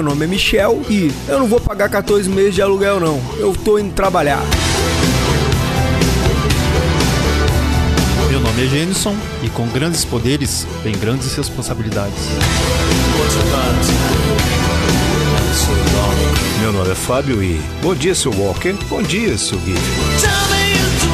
Meu nome é Michel e eu não vou pagar 14 meses de aluguel não. Eu tô indo trabalhar. Meu nome é Jenison e com grandes poderes vem grandes responsabilidades. Meu nome é Fábio e bom dia, seu Walker. Bom dia, seu Guilherme.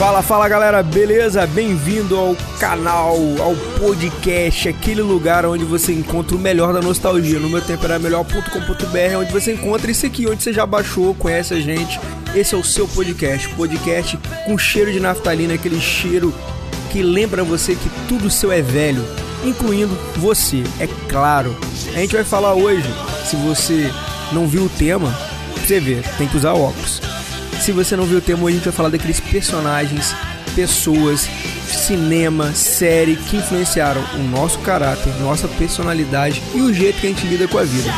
Fala, fala galera, beleza? Bem-vindo ao canal, ao podcast, aquele lugar onde você encontra o melhor da nostalgia. No meu tempo era melhor.com.br, onde você encontra isso aqui, onde você já baixou, conhece a gente. Esse é o seu podcast, podcast com cheiro de naftalina, aquele cheiro que lembra você que tudo seu é velho, incluindo você, é claro. A gente vai falar hoje, se você não viu o tema, você vê, tem que usar óculos se você não viu o tema, hoje a gente vai falar daqueles personagens, pessoas, cinema, série que influenciaram o nosso caráter, nossa personalidade e o jeito que a gente lida com a vida.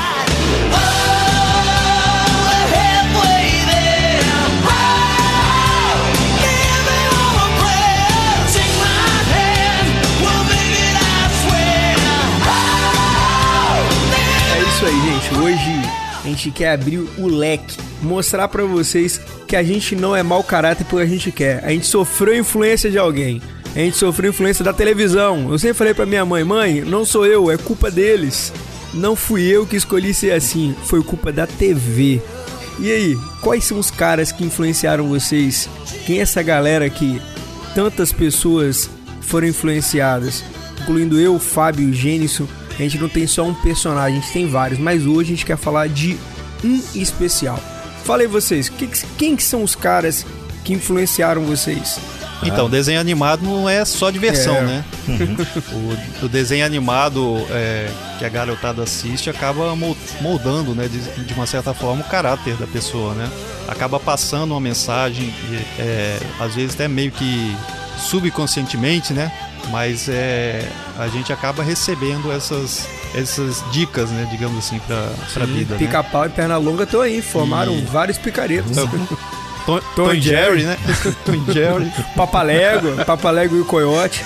É isso aí, gente. Hoje a gente quer abrir o leque, mostrar para vocês que a gente não é mau caráter porque a gente quer. A gente sofreu influência de alguém. A gente sofreu influência da televisão. Eu sempre falei pra minha mãe: mãe, não sou eu, é culpa deles. Não fui eu que escolhi ser assim, foi culpa da TV. E aí, quais são os caras que influenciaram vocês? Quem é essa galera que tantas pessoas foram influenciadas? Incluindo eu, Fábio e Gênison. A gente não tem só um personagem, a gente tem vários, mas hoje a gente quer falar de um especial. Fala aí vocês, que, quem que são os caras que influenciaram vocês? Então, desenho animado não é só diversão, é. né? Uhum. o, o, desenho animado é, que a garotada assiste acaba moldando, né, de, de, uma certa forma, o caráter da pessoa, né? Acaba passando uma mensagem, é, às vezes até meio que subconscientemente, né? Mas é, a gente acaba recebendo essas, essas dicas, né, digamos assim, pra, pra vida. Né? Pica-pau né? e perna longa estão aí, formaram e... vários picaretos. Tom, Tom, Tom Jerry, né? Tom Jerry. Papalego, Papalego e o Coyote.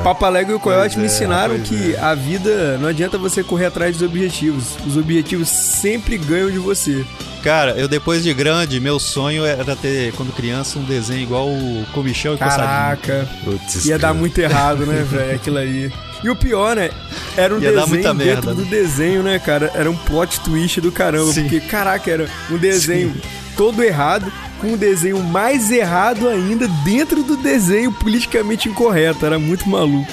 É. Papalego e o Coyote me é, ensinaram que é. a vida não adianta você correr atrás dos objetivos. Os objetivos sempre ganham de você. Cara, eu depois de grande, meu sonho era ter, quando criança, um desenho igual o Comichão e Caraca, Putz, ia dar muito errado, né, velho, aquilo aí. E o pior, né? Era um Ia desenho dentro merda, do né? desenho, né, cara? Era um plot twist do caramba. Sim. Porque, caraca, era um desenho Sim. todo errado, com um desenho mais errado ainda dentro do desenho politicamente incorreto. Era muito maluco.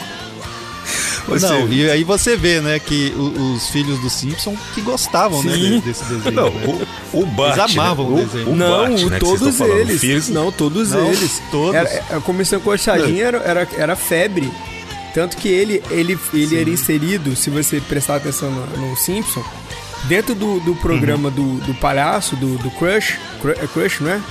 Você... Não, e aí você vê, né, que os, filhos do Simpson que gostavam, né, Sim. né, desse desenho. Não, o, o Bart, Eles amavam né? o, desenho. O, não, Bart, né, todos eles. Filhos... Não, todos não, eles. Todos. Era, a comissão coxadinha era, era, era febre. Tanto que ele, ele, ele era inserido, se você prestar atenção no, no Simpson, dentro do, do programa uhum. do, do palhaço, do, do Crush, é Crush, não é?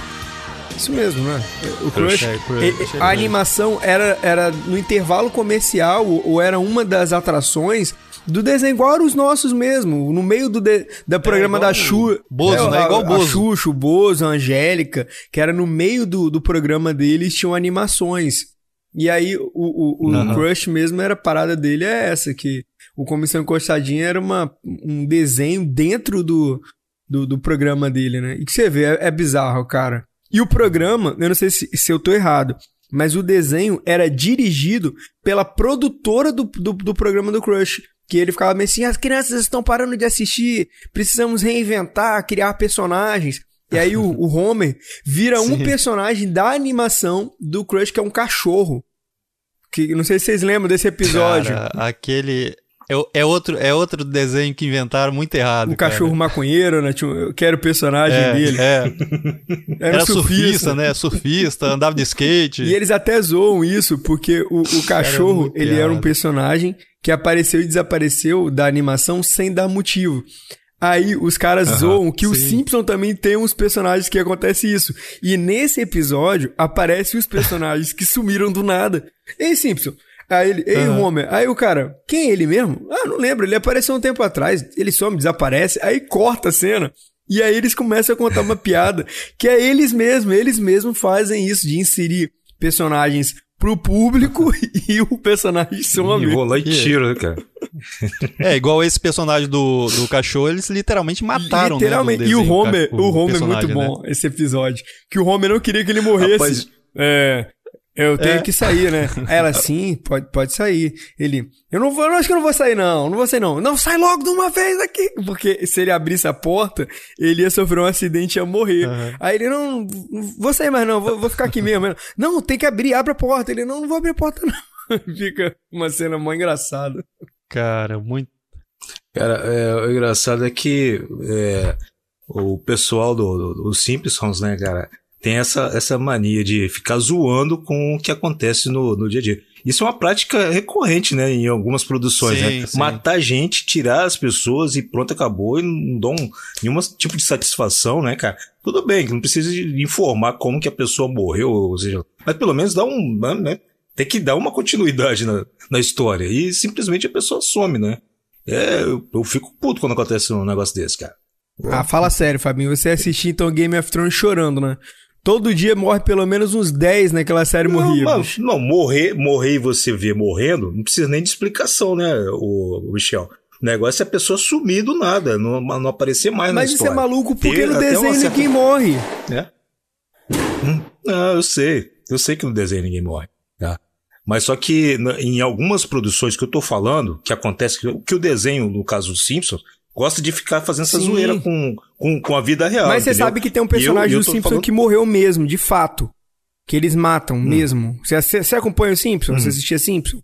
Isso mesmo, né? O Crush, Crush, Crush a, animação era, era no intervalo comercial ou era uma das atrações do desenho igual os nossos mesmo, no meio do de, da é programa é da Xuxa. Bozo, é, né? Igual a, Bozo. A Xuxa, o Bozo, a Angélica, que era no meio do, do programa deles, tinham animações. E aí o, o, o uhum. crush mesmo era a parada dele é essa, que o Comissão Encostadinha era uma, um desenho dentro do, do, do programa dele, né? E que você vê, é, é, bizarro, cara. E o programa, eu não sei se, se eu tô errado, mas o desenho era dirigido pela produtora do, do, do programa do Crush. Que ele ficava meio assim, as crianças estão parando de assistir, precisamos reinventar, criar personagens. E aí o, o Homer vira Sim. um personagem da animação do Crush, que é um cachorro. Que não sei se vocês lembram desse episódio. Cara, aquele. É, é, outro, é outro desenho que inventaram muito errado. O cachorro maconheiro, né? Eu quero o personagem é, dele. É. Era, Era surfista. surfista. né? Surfista, andava de skate. E eles até zoam isso, porque o, o cachorro, era ele era um personagem que apareceu e desapareceu da animação sem dar motivo. Aí os caras uhum, zoam que sim. o Simpson também tem uns personagens que acontece isso. E nesse episódio aparecem os personagens que sumiram do nada. Ei, Simpson. Aí ele, ei, uhum. Homer. Aí o cara, quem é ele mesmo? Ah, não lembro. Ele apareceu um tempo atrás. Ele some, desaparece. Aí corta a cena. E aí eles começam a contar uma piada que é eles mesmos. Eles mesmos fazem isso de inserir personagens pro público e o personagem some. E rola e tiro, né, cara? É, igual esse personagem do, do cachorro, eles literalmente mataram, né, literalmente. né? Desenho, e o Homer, o, o Homer é muito bom, né? esse episódio. Que o Homer não queria que ele morresse. Rapaz, é. Eu tenho é. que sair, né? Aí ela, sim, pode, pode sair. Ele, eu não vou, eu acho que eu não vou sair, não, não vou sair, não. Não, sai logo de uma vez aqui. Porque se ele abrisse a porta, ele ia sofrer um acidente e ia morrer. Uhum. Aí ele, não, não vou sair mais, não, vou, vou ficar aqui mesmo. Não, tem que abrir, abre a porta. Ele, não, não vou abrir a porta, não. Fica uma cena mó engraçada. Cara, muito. Cara, é, o engraçado é que é, o pessoal do, do, do Simpsons, né, cara? Tem essa, essa mania de ficar zoando com o que acontece no, no dia a dia. Isso é uma prática recorrente, né, em algumas produções, sim, né? Sim. Matar gente, tirar as pessoas e pronto, acabou e não dão nenhum tipo de satisfação, né, cara? Tudo bem, que não precisa informar como que a pessoa morreu, ou seja, mas pelo menos dá um, né, tem que dar uma continuidade na, na história e simplesmente a pessoa some, né? É, eu, eu fico puto quando acontece um negócio desse, cara. Ah, fala sério, Fabinho. Você assistiu então Game of Thrones chorando, né? Todo dia morre pelo menos uns 10 naquela série não, não, morrer, morrer e você ver morrendo, não precisa nem de explicação, né, o, Michel? O negócio é a pessoa sumir do nada, não, não aparecer mais Mas na história. Mas isso é maluco porque Ter, no desenho certa... ninguém morre. É? Hum, não, eu sei. Eu sei que no desenho ninguém morre. Tá? Mas só que em algumas produções que eu tô falando, que acontece que, que o desenho, no caso dos Simpsons, gosta de ficar fazendo essa Sim. zoeira com, com, com a vida real. Mas você sabe que tem um personagem eu, eu do Simpson falando... que morreu mesmo, de fato. Que eles matam hum. mesmo. Você, você acompanha o Simpson? Hum. Você assistia Simpson?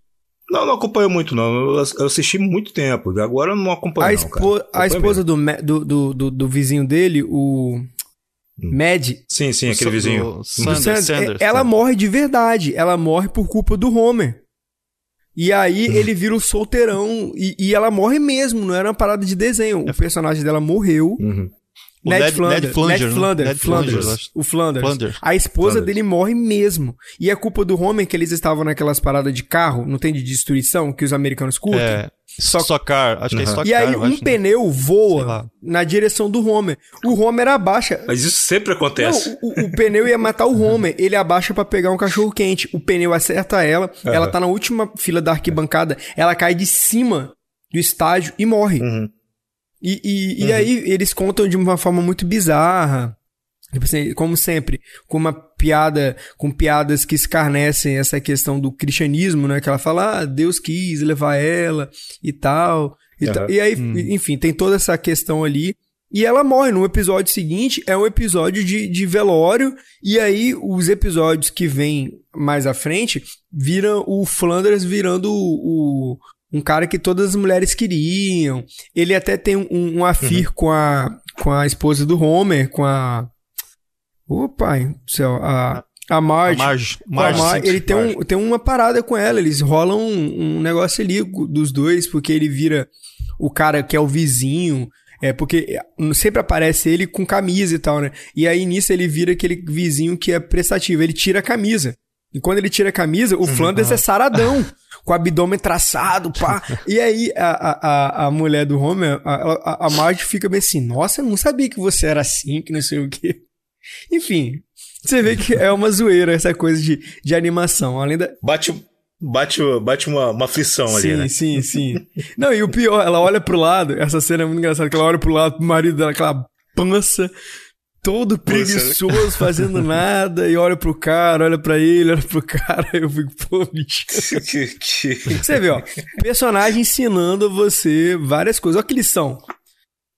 Não, não acompanho muito, não. Eu assisti muito tempo. Agora eu não acompanho, a, não, a esposa do, do, do, do, vizinho dele, o. Hum. Mad. Sim, sim, aquele vizinho. Sanders, Sanders, Sanders, ela morre de verdade. Ela morre por culpa do Homer. E aí ele vira o solteirão e, e, ela morre mesmo, não era uma parada de desenho. O personagem dela morreu. Uhum. Ned, Ned, Flanders, Ned Flanders, Ned Flanders, Ned Flanders, Flanders, o Flanders. Flanders. A esposa Flanders. dele morre mesmo. E é culpa do Homer que eles estavam naquelas paradas de carro, não tem de destruição, que os americanos curtem. É, só car, acho uhum. que é Stock E aí um acho, pneu né? voa na direção do Homer. O Homer abaixa. Mas isso sempre acontece. Não, o, o, pneu ia matar o Homer. Ele abaixa para pegar um cachorro quente. O pneu acerta ela. Uhum. Ela tá na última fila da arquibancada. Ela cai de cima do estádio e morre. Uhum. E, e, uhum. e aí eles contam de uma forma muito bizarra. Como sempre, com uma piada, com piadas que escarnecem essa questão do cristianismo, né? Que ela fala, ah, Deus quis levar ela e tal. E, uhum. e aí, uhum. enfim, tem toda essa questão ali. E ela morre no episódio seguinte, é um episódio de, de velório, e aí os episódios que vêm mais à frente viram o Flanders virando o, o um cara que todas as mulheres queriam. Ele até tem um, um afir uhum. com, a, com a esposa do Homer, com a. Ô pai do céu, a. A Marge. A Marge. Marge, Marge ele tem, Um, tem uma parada com ela. Eles rolam um, um negócio ali dos dois, porque ele vira o cara que é o vizinho. É, porque sempre aparece ele com camisa e tal, né? E aí nisso ele vira aquele vizinho que é prestativo. Ele tira a camisa. E quando ele tira a camisa, o uhum. Flanders é saradão. com o abdômen traçado, pá. E aí a, a, a mulher do Homer, a, a, a Marge fica bem assim, nossa, eu não sabia que você era assim, que não sei o quê. Enfim, você vê que é uma zoeira essa coisa de, de animação. Além da. Bate, bate, bate uma, uma aflição sim, ali, né? Sim, sim, Não, e o pior, ela olha pro lado, essa cena é muito engraçada, que ela olha pro lado pro marido dela, aquela pança todo preguiçoso, fazendo nada, e olha pro cara, olha pra ele, olha pro cara, eu fico, pô, bicho. Você vê, ó, personagem ensinando você várias coisas. Olha que lição.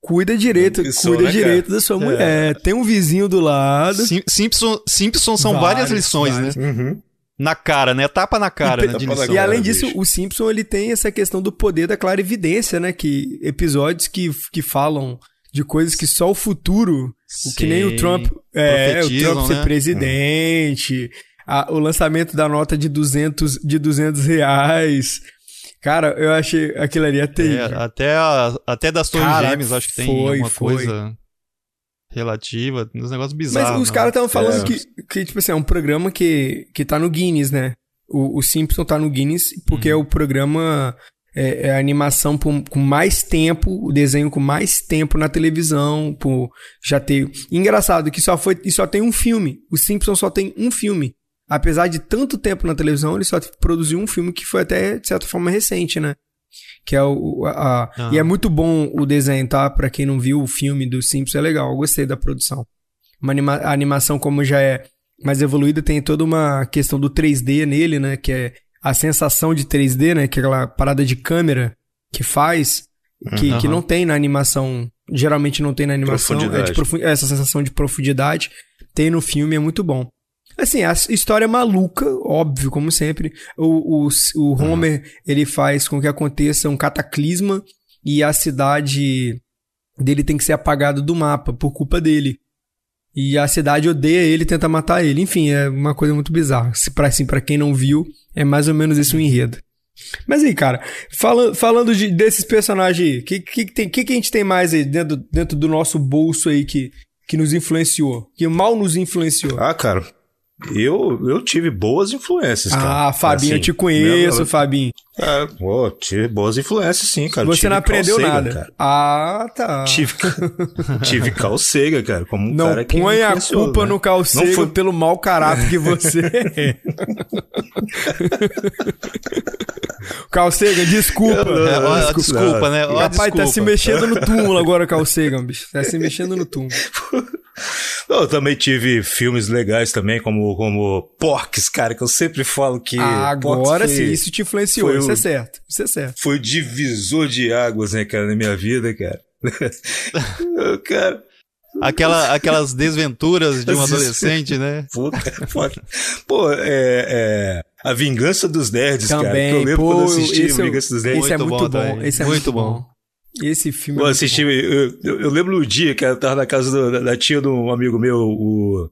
Cuida direito, lição, cuida né, direito cara? da sua é. mulher. Tem um vizinho do lado. Sim, Simpson, Simpson são várias, várias lições, várias. né? Uhum. Na cara, né? Tapa na cara, e, né? E além disso, bicho. o Simpson ele tem essa questão do poder da clarividência, né? Que episódios que, que falam de coisas que só o futuro, Sim. o que nem o Trump, é, o Trump ser né? presidente, a, o lançamento da nota de 200, de 200 reais. Cara, eu achei aquilo ali até É, até, a, até das Torres Cara, Gêmeas, acho que tem foi, uma foi. coisa relativa, uns negócios bizarros. Mas os caras estavam falando é. que, que, tipo assim, é um programa que, que tá no Guinness, né? O, o Simpson tá no Guinness porque hum. é o programa é, é a animação por, com mais tempo, o desenho com mais tempo na televisão, por já ter. Engraçado que só foi e só tem um filme. O Simpsons só tem um filme apesar de tanto tempo na televisão, ele só produziu um filme que foi até, de certa forma, recente, né? Que é o. A, a, E é muito bom o desenho, tá? Pra quem não viu o filme do Simpsons, é legal. Eu gostei da produção. Uma anima, a animação, como já é mais evoluída, tem toda uma questão do 3D nele, né? Que é a sensação de 3D, né? Que é aquela parada de câmera que faz, que, uhum. que não tem na animação. Geralmente não tem na animação. É essa sensação de profundidade. Tem no filme, é muito bom. Assim, a história é maluca, óbvio, como sempre. O, o, o Homer, uhum. ele faz com que aconteça um cataclisma e a cidade dele tem que ser apagada do mapa por culpa dele. E a cidade odeia ele e tenta matar ele. Enfim, é uma coisa muito bizarra. Se para assim, pra quem não viu, é mais ou menos esse o enredo. Mas aí, cara, fala, falando de, desses personagens aí, o que, que, que, que, que a gente tem mais aí dentro, dentro do nosso bolso aí que, que nos influenciou? Que mal nos influenciou? Ah, cara, eu, eu tive boas influências, cara. Ah, Fabinho, assim, eu te conheço, minha... Fabinho. É, pô, tive boas influências, sim, cara. Você não aprendeu nada. Cara. Ah, tá. Tive, tive calcega, cara, como um não cara que põe a culpa né? no calcega foi... pelo mau caráter que você é. Calcega, desculpa. É, ó, desculpa, desculpa, né? Ó, Rapaz, desculpa. tá se mexendo no túmulo agora, Calcega, bicho. Tá se mexendo no túmulo. Eu também tive filmes legais também, como, como Porks, cara, que eu sempre falo que. Ah, agora sim, isso te influenciou, isso o, é certo. Isso é certo. Foi o divisor de águas, né, cara, na minha vida, cara. cara. Aquela, aquelas desventuras de um adolescente, né? Pô, cara, pô é, é, A Vingança dos Nerds, Também, cara. Que eu lembro pô, quando eu assisti esse, A Vingança dos Nerds. Esse é muito bom. Esse é muito, bom. Esse filme. Eu é assisti, eu, eu, eu, lembro no dia que eu tava na casa do, da, da, tia de um amigo meu, o,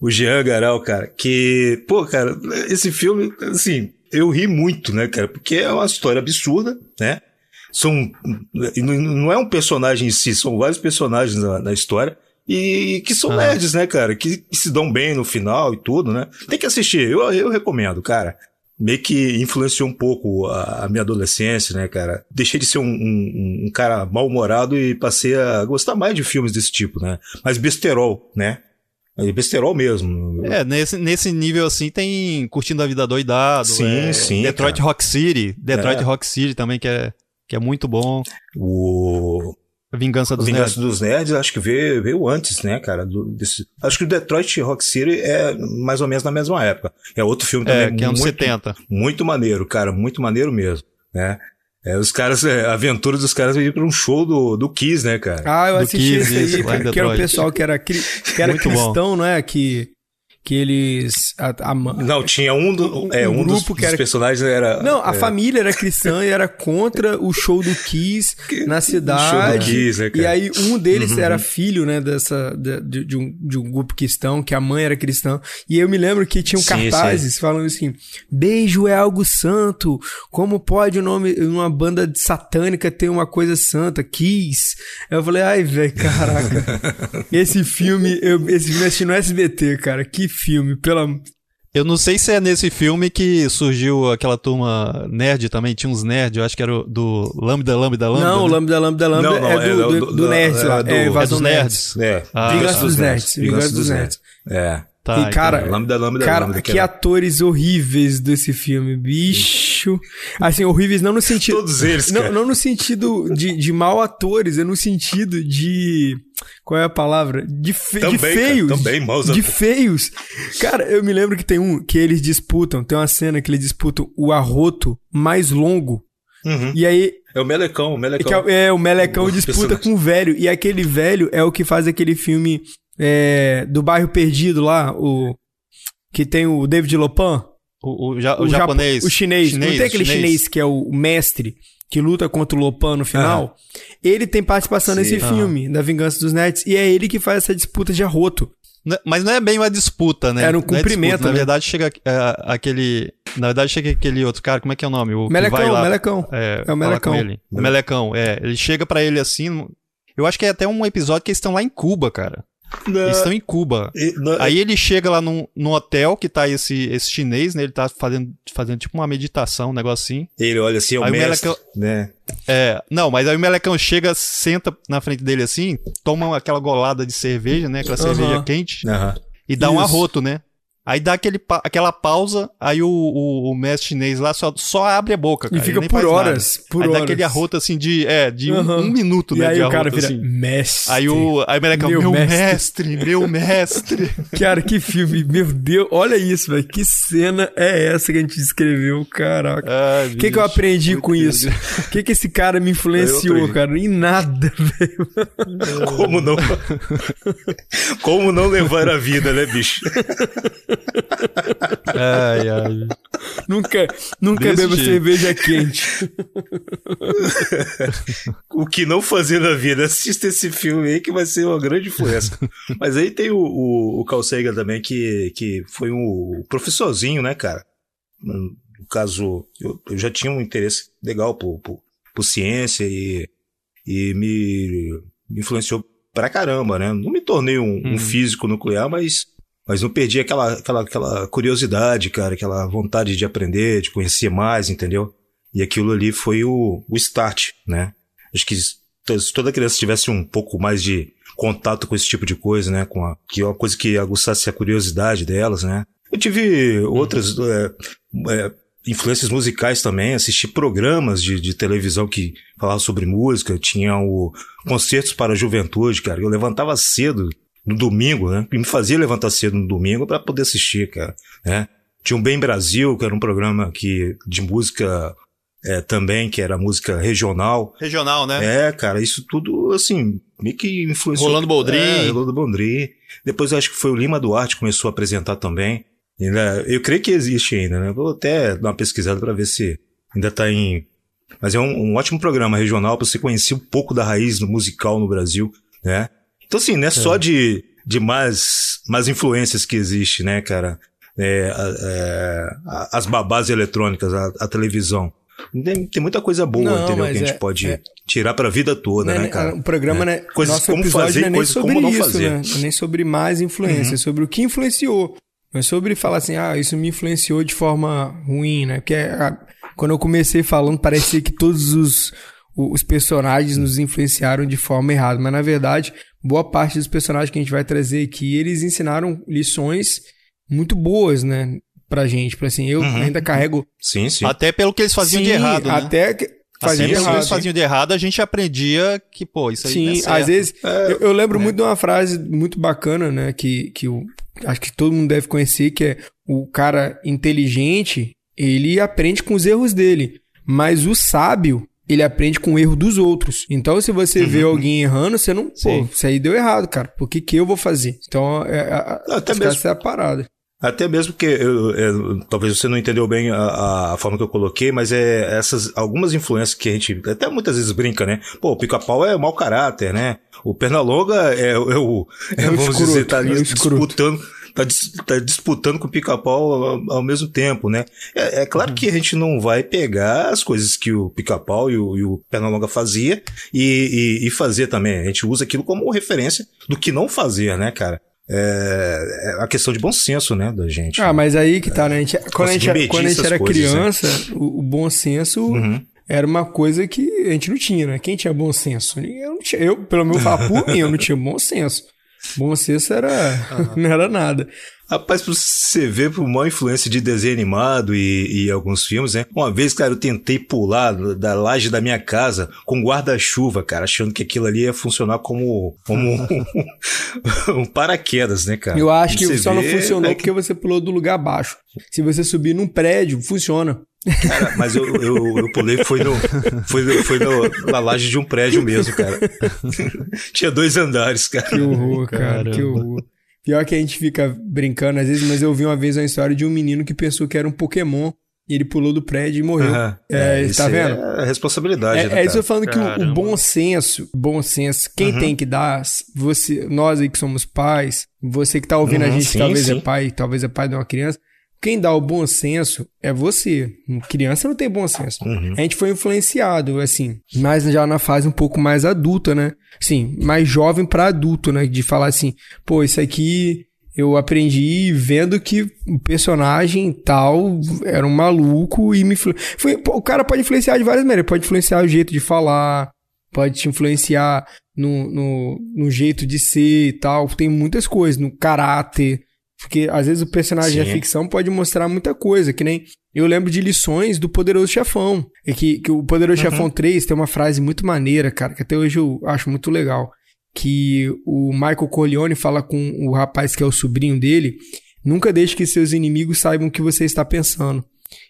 o Jean Garal, cara, que, pô, cara, esse filme, assim, eu ri muito, né, cara, porque é uma história absurda, né? São, não é um personagem em si, são vários personagens na, na história. E que são ah. nerds, né, cara? Que, que, se dão bem no final e tudo, né? Tem que assistir, eu, eu recomendo, cara meio que influenciou um pouco a, a, minha adolescência, né, cara? Deixei de ser um, um, um cara mal-humorado e passei a gostar mais de filmes desse tipo, né? Mas besterol, né? É besterol mesmo. É, nesse, nesse nível assim tem Curtindo a Vida Doidado. Sim, é, sim. Detroit cara. Rock City. Detroit é. Rock City também, que é, que é muito bom. O. Vingança dos Vingança Nerds. dos Nerds, acho que veio, veio antes, né, cara? Do, desse... Acho que o Detroit Rock City é mais ou menos na mesma época. É outro filme também. É, que é uns muito, 70. Muito maneiro, cara, muito maneiro mesmo, né? É, os caras, é, a aventura dos caras ir pra um show do, do Kiss, né, cara? Ah, eu do assisti Kiss, esse aí, cara, que era o pessoal que era, que era cristão, bom. não é? Que que eles. A, a, não, tinha um, do, é, um, um grupo dos, que era, dos personagens era. Não, a é, família era cristã e era contra o show do Kiss na cidade. Kiss, né, e aí um deles uhum. era filho, né, dessa, de, de, um, de um grupo cristão, que a mãe era cristã. E eu me lembro que tinham sim, cartazes sim. falando assim: beijo é algo santo. Como pode o nome, uma banda satânica ter uma coisa santa? Kiss. Eu falei, ai, velho, caraca. esse filme, eu, esse filme assisti no SBT, cara. Que filme, pela. Eu não sei se é nesse filme que surgiu aquela turma nerd também, tinha uns nerds, eu acho que era do Lambda Lambda Lambda. Não, né? Lambda Lambda Lambda não, não, é, do, é do, do, do Nerds lá, é, é Invasão é Nerds. É, ah, Vingança dos Nerds. Vingança dos Nerds. É. Tá, e, cara, então, lambda, lambda, cara lambda, que, que atores horríveis desse filme, bicho. Assim, horríveis não no sentido... Todos eles, Não, não no sentido de, de mal atores, é no sentido de... Qual é a palavra? De, fe, também, de feios. Cara, também, maus De feios. Cara, eu me lembro que tem um que eles disputam, tem uma cena que eles disputam o arroto mais longo. Uhum. E aí é o Melecão, o Melecão. É, é, o Melecão o disputa com o velho. E aquele velho é o que faz aquele filme é, do bairro perdido lá, o que tem o David Lopan. O, o, ja, o, o japonês. o chinês. chinês. Não tem aquele chinês. chinês. que é o mestre que luta contra o Lopan no final? Ele tem participação Sim. nesse filme, da Vingança dos Nets, e é ele que faz essa disputa de arroto. Mas não é bem uma disputa, né? Era um cumprimento. É Na né? verdade, chega é, aquele. Na verdade, chega aquele outro cara, como é que é o nome? O Melecão, lá, Melecão. É, é o Melecão. Ele. O Melecão, é. Ele chega para ele assim. Eu acho que é até um episódio que eles estão lá em Cuba, cara. Não. Eles estão em Cuba. Não. Aí ele chega lá num, num hotel que tá esse, esse chinês, né? Ele tá fazendo, fazendo tipo uma meditação, um negócio assim. Ele olha assim, é o aí mestre, o Melecão, né? É, não, mas aí o Melecão chega, senta na frente dele assim, toma aquela golada de cerveja, né? Aquela cerveja quente. E dá Isso. um arroto, né? Aí dá aquele, aquela pausa, aí o, o, o mestre chinês lá só, só abre a boca, cara. E fica por horas, nada. por aí horas. dá aquele arroto assim de, é, de uhum. um, um, minuto, e né? aí de o cara arroto, vira assim. mestre. Aí o, aí o moleque, meu, meu mestre. mestre, meu mestre. cara, que filme, meu Deus, olha isso, velho, que cena é essa que a gente descreveu, caraca. O que que eu aprendi com isso? O que que esse cara me influenciou, cara? Em nada, velho. Como não? Como não levar a vida, né, bicho? Ai, ai. Nunca, nunca beba cerveja quente. o que não fazer na vida? Assista esse filme aí que vai ser uma grande influência. Mas aí tem o, o, o Carl Sagan também, que, que foi um professorzinho, né, cara? No caso, eu, eu já tinha um interesse legal por, por, por ciência e, e me, me influenciou pra caramba, né? Não me tornei um, um físico nuclear, mas mas não perdi aquela, aquela, aquela curiosidade, cara, aquela vontade de aprender, de conhecer mais, entendeu? E aquilo ali foi o, o start, né? Acho que se toda criança tivesse um pouco mais de contato com esse tipo de coisa, né? Com a, que é uma coisa que aguçasse a curiosidade delas, né? Eu tive outras é, é, influências musicais também, assisti programas de, de televisão que falavam sobre música, tinha o Concertos para a Juventude, cara. Eu levantava cedo no domingo, né? E me fazia levantar cedo no domingo para poder assistir, cara, né? Tinha um Bem Brasil, que era um programa que, de música é, também, que era música regional. Regional, né? É, cara, isso tudo, assim, meio que influenciou. Rolando Boldrin. É, Rolando Boldrin. Depois acho que foi o Lima Duarte que começou a apresentar também. Eu creio que existe ainda, né? Vou até dar uma pesquisada para ver se ainda tá em... Mas é um, um ótimo programa regional para você conhecer um pouco da raiz do musical no Brasil, né? Então, assim, não é, é. só de, de mais, mais influências que existe, né, cara? É, é, as babás eletrônicas, a, a televisão. Tem, tem, muita coisa boa, não, entendeu? Que a gente é, pode é, tirar pra vida toda, né, né cara? O programa, né? Coisas nosso como fazer, não é coisas sobre como não isso, fazer. né? Nem sobre mais influência, uhum. sobre o que influenciou. Não é sobre falar assim, ah, isso me influenciou de forma ruim, né? Porque a, quando eu comecei falando, parecia que todos os, os personagens nos influenciaram de forma errada. Mas na verdade, boa parte dos personagens que a gente vai trazer aqui, eles ensinaram lições muito boas, né? Pra gente. Pra assim, eu uhum. ainda carrego. Sim, sim. Até pelo que eles faziam sim, de errado. Né? Até que. Assim, de errado. eles faziam de errado, a gente aprendia que, pô, isso aí Sim, é às vezes. É, eu, eu, lembro né? muito de uma frase muito bacana, né? Que, que eu, acho que todo mundo deve conhecer, que é o cara inteligente, ele aprende com os erros dele. Mas o sábio, ele aprende com o erro dos outros. Então, se você vê alguém errando, você não, Sim. pô, isso aí deu errado, cara. Por que, que eu vou fazer? Então, é, é, Até acho que mesmo. essa é a parada. Até mesmo que eu, eu- talvez você não entendeu bem a, a forma que eu coloquei, mas é essas algumas influências que a gente até muitas vezes brinca, né? Pô, o pica-pau é mau caráter, né? O Pernalonga é, é o é, É o vamos escroto, dizer tá ali é disputando tá, dis- tá disputando com o pica-pau ao, ao mesmo tempo, né? É, é claro que a gente não vai pegar as coisas que o pica-pau e o, e o Pernalonga fazia e, e, e fazer também. A gente usa aquilo como referência do que não fazer, né, cara? É, é a questão de bom senso, né, da gente. Ah, mas aí que tá, né? A gente- quando a gente, Conseguir quando a gente era coisas, né? criança, o, o bom senso Uhum. era uma coisa que a gente não tinha, né? Quem tinha bom senso? Eu, não tinha, eu pelo menos, eu falo por mim, eu não tinha bom senso. Bom senso era, não era nada. Rapaz, pra você ver por uma influência de desenho animado e, e alguns filmes, né? Uma vez, cara, eu tentei pular da laje da minha casa com guarda-chuva, cara, achando que aquilo ali ia funcionar como, como um, um paraquedas, né, cara? Eu acho que só não vê, funcionou né, porque você pulou do lugar abaixo. Se você subir num prédio, funciona. Cara, mas eu, eu, eu pulei, foi, no, foi, no- foi no, na laje de um prédio mesmo, cara. Tinha dois andares, cara. Que horror, cara, Caramba. que horror. Pior que a gente fica brincando às vezes, mas eu vi uma vez uma história de um menino que pensou que era um Pokémon e ele pulou do prédio e morreu. Aham. É, isso tá vendo? É a responsabilidade, É, né, é isso que eu falando que o- o, Caramba. bom senso, bom senso, quem Uhum. tem que dar, você, nós aí que somos pais, você que tá ouvindo a Uhum, gente, que sim, talvez é sim. pai, talvez é pai de uma criança, quem dá o bom senso é você. Criança não tem bom senso. Uhum. A gente foi influenciado, assim, mas já na fase um pouco mais adulta, né? Sim, mais jovem pra adulto, né? De falar assim, pô, isso aqui eu aprendi vendo que o personagem tal era um maluco e me influ... foi, o cara pode influenciar de várias maneiras, pode influenciar o jeito de falar, pode te influenciar no, no, no jeito de ser e tal, tem muitas coisas, no caráter. Porque às vezes o personagem Sim. da ficção pode mostrar muita coisa, que nem eu lembro de lições do Poderoso Chefão. É que, que o Poderoso uhum. Chefão 3 tem uma frase muito maneira, cara, que até hoje eu acho muito legal. Que o Michael Corleone fala com o rapaz que é o sobrinho dele: Nunca deixe que seus inimigos saibam o que você está pensando.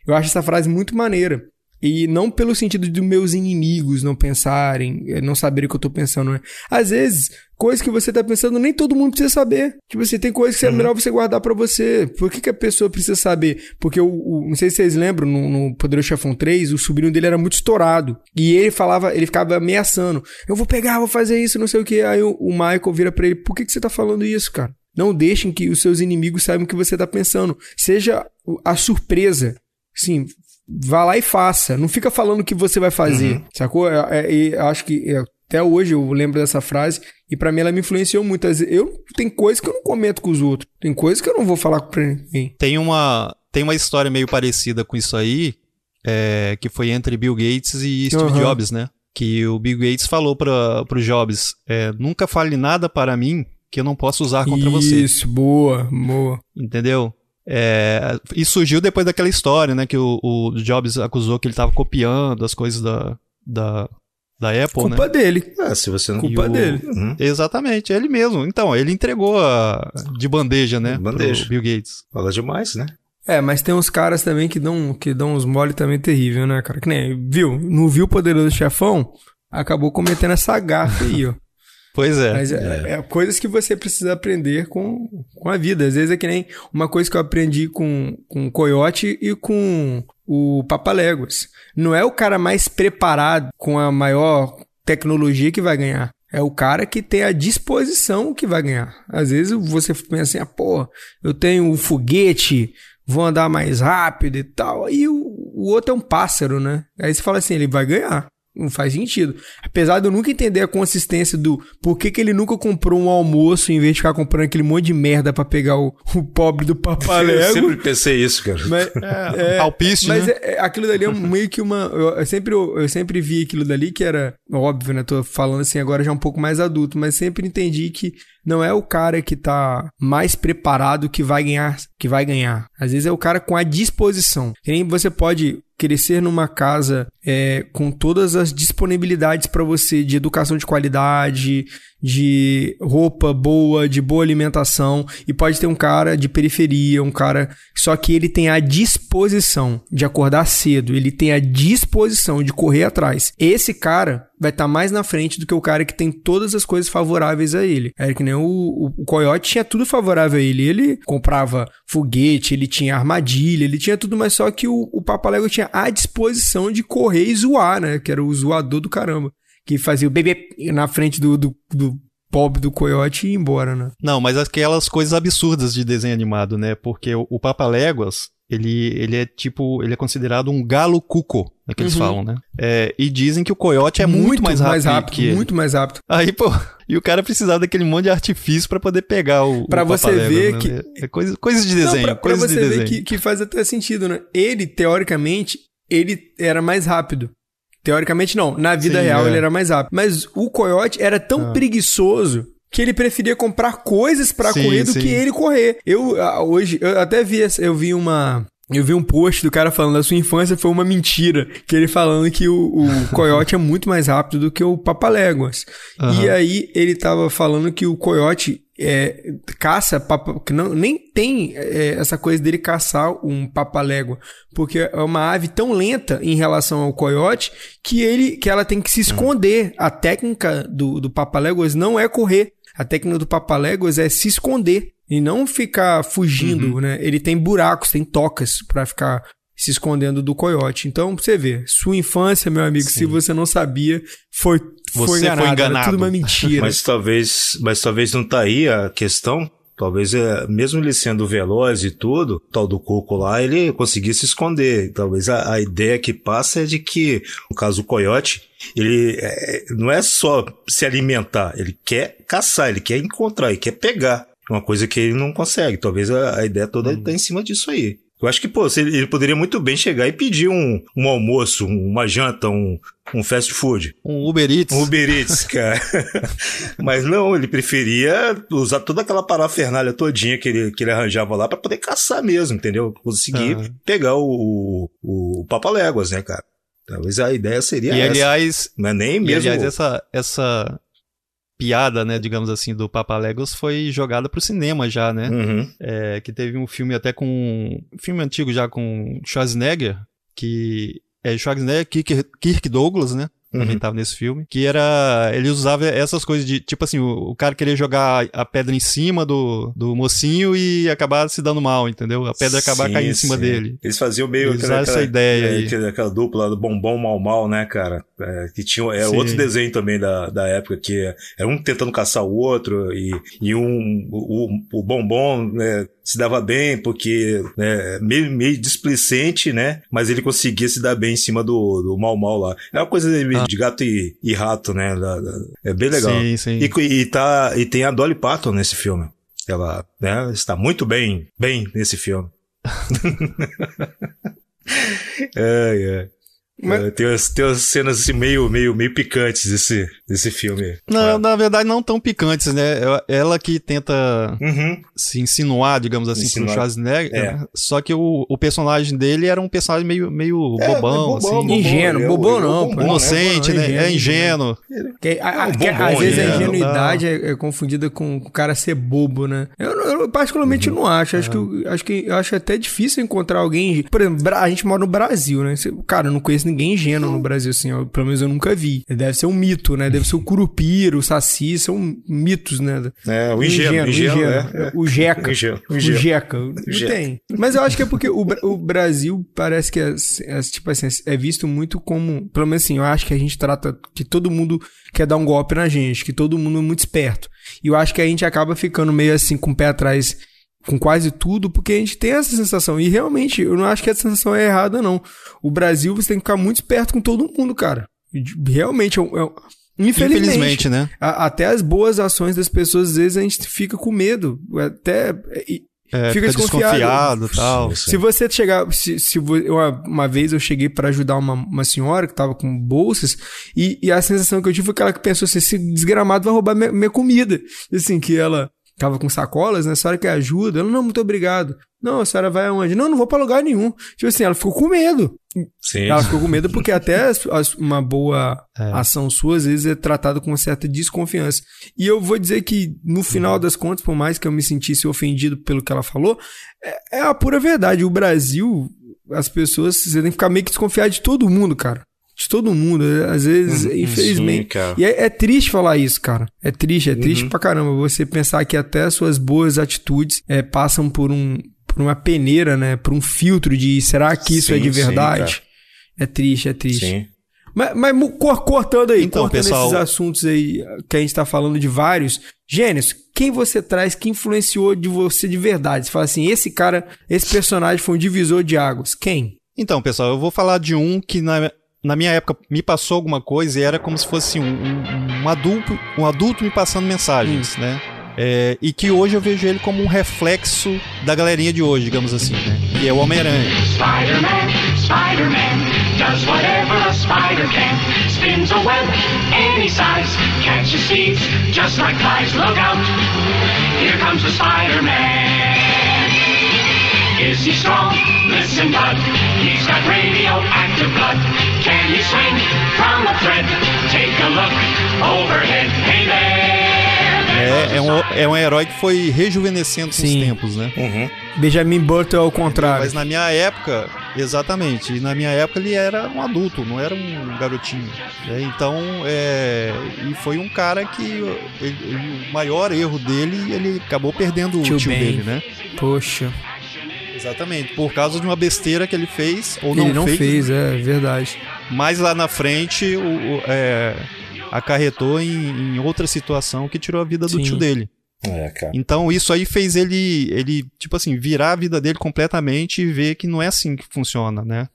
Eu acho essa frase muito maneira. E não pelo sentido de meus inimigos não pensarem, eh, não saberem o que eu tô pensando, né? Às vezes, coisas que você tá pensando, nem todo mundo precisa saber. Tipo assim, tem coisas que é uhum. melhor você guardar para você. Por que, que a pessoa precisa saber? Porque o, o, não sei se vocês lembram, no, no Poderoso Chefão 3, o sobrinho dele era muito estourado. E ele falava, ele ficava ameaçando. Eu vou pegar, vou fazer isso, não sei o que. Aí o, o Michael vira pra ele, por que, que você tá falando isso, cara? Não deixem que os seus inimigos saibam o que você tá pensando. Seja a surpresa. Sim, vá lá e faça. Não fica falando o que você vai fazer, uhum. sacou? É, é, acho que é, até hoje eu lembro dessa frase e para mim ela me influenciou muito. Eu tem coisas que eu não comento com os outros, tem coisas que eu não vou falar com ninguém. Tem uma tem uma história meio parecida com isso aí, é, que foi entre Bill Gates e Steve uhum. Jobs, né? Que o Bill Gates falou para pro Jobs, é, nunca fale nada para mim que eu não posso usar contra isso, você. Isso, boa, boa. Entendeu? É, e surgiu depois daquela história, né? Que o, o Jobs acusou que ele estava copiando as coisas da, da, da Apple, Culpa né? dele. Ah, se você não... Culpa o... dele. Uhum. Exatamente, ele mesmo. Então, ele entregou a... de bandeja, né? bandeja. Bill Gates. Fala demais, né? É, mas tem uns caras também que dão, que dão uns mole também terrível, né, cara? Que nem, viu? Não viu o Poderoso Chefão? Acabou cometendo essa gafe aí, ó. Pois é. Mas é, é. é, coisas que você precisa aprender com, com a vida. Às vezes é que nem uma coisa que eu aprendi com, com o Coyote e com o Papaléguas. Não é o cara mais preparado com a maior tecnologia que vai ganhar. É o cara que tem a disposição que vai ganhar. Às vezes você pensa assim, ah, pô, eu tenho um foguete, vou andar mais rápido e tal. Aí o, o outro é um pássaro, né? Aí você fala assim, ele vai ganhar. Não faz sentido. Apesar de eu nunca entender a consistência do por que, que ele nunca comprou um almoço em vez de ficar comprando aquele monte de merda para pegar o, o, pobre do papalego. Eu sempre pensei isso, cara. Mas, é, é, Alpiste, mas né? é, é, aquilo dali é meio que uma. Eu, eu, sempre, eu, eu, sempre vi aquilo dali que era. Óbvio, né? Tô falando assim agora já um pouco mais adulto, mas sempre entendi que não é o cara que tá mais preparado que vai ganhar, que vai ganhar. Às vezes é o cara com a disposição. Nem você pode crescer numa casa é, com todas as disponibilidades para você de educação de qualidade, de roupa boa, de boa alimentação, e pode ter um cara de periferia, um cara. Só que ele tem a disposição de acordar cedo, ele tem a disposição de correr atrás. Esse cara vai estar tá mais na frente do que o cara que tem todas as coisas favoráveis a ele. É que nem o, o, o Coyote tinha tudo favorável a ele. Ele comprava foguete, ele tinha armadilha, ele tinha tudo, mas só que o, o Papalego tinha a disposição de correr e zoar, né? Que era o zoador do caramba que fazia o bebê na frente do, do, do pobre do coiote e ir embora, né? Não, mas aquelas coisas absurdas de desenho animado, né? Porque o, o Papa Léguas, ele, ele é tipo, ele é considerado um galo cuco, é que eles uhum. falam, né? É, e dizem que o coiote é muito, muito mais rápido, mais rápido que Muito mais rápido. Aí, pô, e o cara precisava daquele monte de artifício para poder pegar o Para você ver né? que... É coisa, coisas de desenho, Não, pra, pra você de ver desenho. Que, que faz até sentido, né? Ele, teoricamente, ele era mais rápido. Teoricamente não. Na vida Sim, real é. ele era mais rápido. Mas o Coyote era tão ah. preguiçoso que ele preferia comprar coisas para correr do sim. que ele correr. Eu ah, hoje eu até vi eu vi uma eu vi um post do cara falando da sua infância foi uma mentira. Que ele falando que o, o coiote é muito mais rápido do que o papaléguas. Uhum. E aí ele tava falando que o coiote é, caça, papa, que não, nem tem é, essa coisa dele caçar um papalégua, porque é uma ave tão lenta em relação ao coiote que ele que ela tem que se esconder. A técnica do, do papaléguas não é correr, a técnica do papaléguas é se esconder e não ficar fugindo, uhum. né? Ele tem buracos, tem tocas para ficar se escondendo do coiote. Então, você vê, sua infância, meu amigo, Sim. se você não sabia, foi você foi enganado, foi enganado. tudo uma mentira. mas talvez, mas talvez não tá aí a questão. Talvez, é, mesmo ele sendo veloz e tudo, tal do coco lá, ele conseguisse esconder. Talvez a, a ideia que passa é de que, no caso do coiote, ele é, não é só se alimentar, ele quer caçar, ele quer encontrar, ele quer pegar. Uma coisa que ele não consegue. Talvez a, a ideia toda está hum. em cima disso aí. Eu acho que, pô, ele poderia muito bem chegar e pedir um, um almoço, uma janta, um, um fast food. Um Uber Eats. Um Uber Eats, cara. Mas não, ele preferia usar toda aquela parafernália todinha que ele, que ele arranjava lá para poder caçar mesmo, entendeu? Conseguir uhum. pegar o, o, o Papaléguas, né, cara? Talvez a ideia seria e, essa. aliás, não é nem mesmo. E, aliás, essa, essa piada, né, digamos assim, do Papa Legos foi jogada pro cinema já, né? Uhum. É, que teve um filme até com. Um filme antigo já com Schwarzenegger, que. É Schwarzenegger, Kirk, Kirk Douglas, né? Uhum. também tava nesse filme, que era. Ele usava essas coisas de. Tipo assim, o, o, cara querer jogar a pedra em cima do, do mocinho e acabar se dando mal, entendeu? A pedra sim, acabar caindo em cima dele. Eles faziam meio Eles aquela, essa ideia é, aí. Aquela dupla do bombom mal mal, né, cara? É, que tinha. É sim. outro desenho também da, da época, que é, é um tentando caçar o outro e, e um. O, o bombom, né? se dava bem, porque né, meio, meio displicente, né? Mas ele conseguia se dar bem em cima do, do mal mal lá. É uma coisa de, ah. de gato e, e, rato, né? É bem legal. Sim, sim. E, e, tá, e tem a Dolly Parton nesse filme. Ela né, está muito bem, bem nesse filme. é, é. Mas... É, tem, umas, tem umas cenas assim meio, meio, meio picantes desse, desse filme. Não, é. na verdade não tão picantes, né? Ela que tenta uhum. se insinuar, digamos assim, insinuar. pro Schwarzenegger. É. Né? Só que o, o personagem dele era um personagem meio, meio é, bobão, assim. Bobão, ingênuo, bobão não. Pô. Inocente, né? É ingênuo. Que, a, a, que, às vezes a ingenuidade é, confundida com o cara ser bobo, né? Eu, eu particularmente uhum. não acho. Acho, que, eu, acho que eu acho até difícil encontrar alguém... Por exemplo, a gente mora no Brasil, né? Cara, eu não conheço ninguém ingênuo no Brasil, assim, pelo menos eu nunca vi. Deve ser um mito, né? Deve ser o curupira, o saci, são mitos, né? É, o ingênuo, ingênuo, ingênuo, ingênuo é, O jeca. O, o jeca. Não tem. Mas eu acho que é porque o, o Brasil parece que, é, é, tipo assim, é visto muito como, pelo menos assim, eu acho que a gente trata que todo mundo quer dar um golpe na gente, que todo mundo é muito esperto. E eu acho que a gente acaba ficando meio assim com o pé atrás com quase tudo, porque a gente tem essa sensação. E realmente, eu não acho que essa sensação é errada, não. O Brasil, você tem que ficar muito esperto com todo mundo, cara. Realmente, é, é, infelizmente, infelizmente, né? A, até as boas ações das pessoas, às vezes, a gente fica com medo. Até. É, fica, desconfiado. desconfiado tal. Se você chegar. Se, se uma, uma vez eu cheguei para ajudar uma, uma senhora que tava com bolsas, e, e, a sensação que eu tive foi que ela pensou assim: esse desgramado vai roubar minha, minha comida. Assim, que ela tava com sacolas, né? A senhora quer ajuda? Ela, não, muito obrigado. Não, a senhora vai aonde? Não, não vou para lugar nenhum. Tipo assim, ela ficou com medo. Sim. Ela ficou com medo porque até uma boa é. ação sua, às vezes, é tratada com uma certa desconfiança. E eu vou dizer que, no final uhum. das contas, por mais que eu me sentisse ofendido pelo que ela falou, é, é a pura verdade. O Brasil, as pessoas, você tem que ficar meio que desconfiado de todo mundo, cara de todo mundo. Às vezes, uhum, infelizmente. Sim, e é, é, triste falar isso, cara. É triste, é triste uhum. pra caramba você pensar que até as suas boas atitudes é, passam por um por uma peneira, né? Por um filtro de será que isso sim, é de verdade? Sim, é triste, é triste. Sim. Mas, mas cortando aí, então, cortando pessoal... esses assuntos aí que a gente tá falando de vários. Gênesis, quem você traz que influenciou de você de verdade? Você fala assim, esse cara, esse personagem foi um divisor de águas. Quem? Então, pessoal, eu vou falar de um que na, na minha época me passou alguma coisa e era como se fosse um, um, um adulto, um adulto me passando mensagens, hum. né? É, e que hoje eu vejo ele como um reflexo da galerinha de hoje, digamos assim, né? E é o Homem-Aranha. Spider-Man, Spider-Man, does whatever a spider can. Spins a web any size, catches thieves just like flies. Look out, here comes the Spider-Man. Is he strong? Listen, bud. He's got radioactive blood. Can he swing from a thread? Take a look overhead. Hey there. É, é, um, é um herói que foi rejuvenescendo com os tempos, né? Uhum. Benjamin Button ao contrário. Mas na minha época, exatamente, e na minha época ele era um adulto, não era um garotinho. Né? Então, é, e foi um cara que ele, ele, o maior erro dele, ele acabou perdendo tio o tio dele, né? Poxa. Exatamente, por causa de uma besteira que ele fez ou não ele não fez. fez, é verdade. Mas lá na frente o, o é, acarretou em, em, outra situação que tirou a vida do Sim. tio dele. É, cara. Então isso aí fez ele, ele, tipo assim, virar a vida dele completamente e ver que não é assim que funciona, né?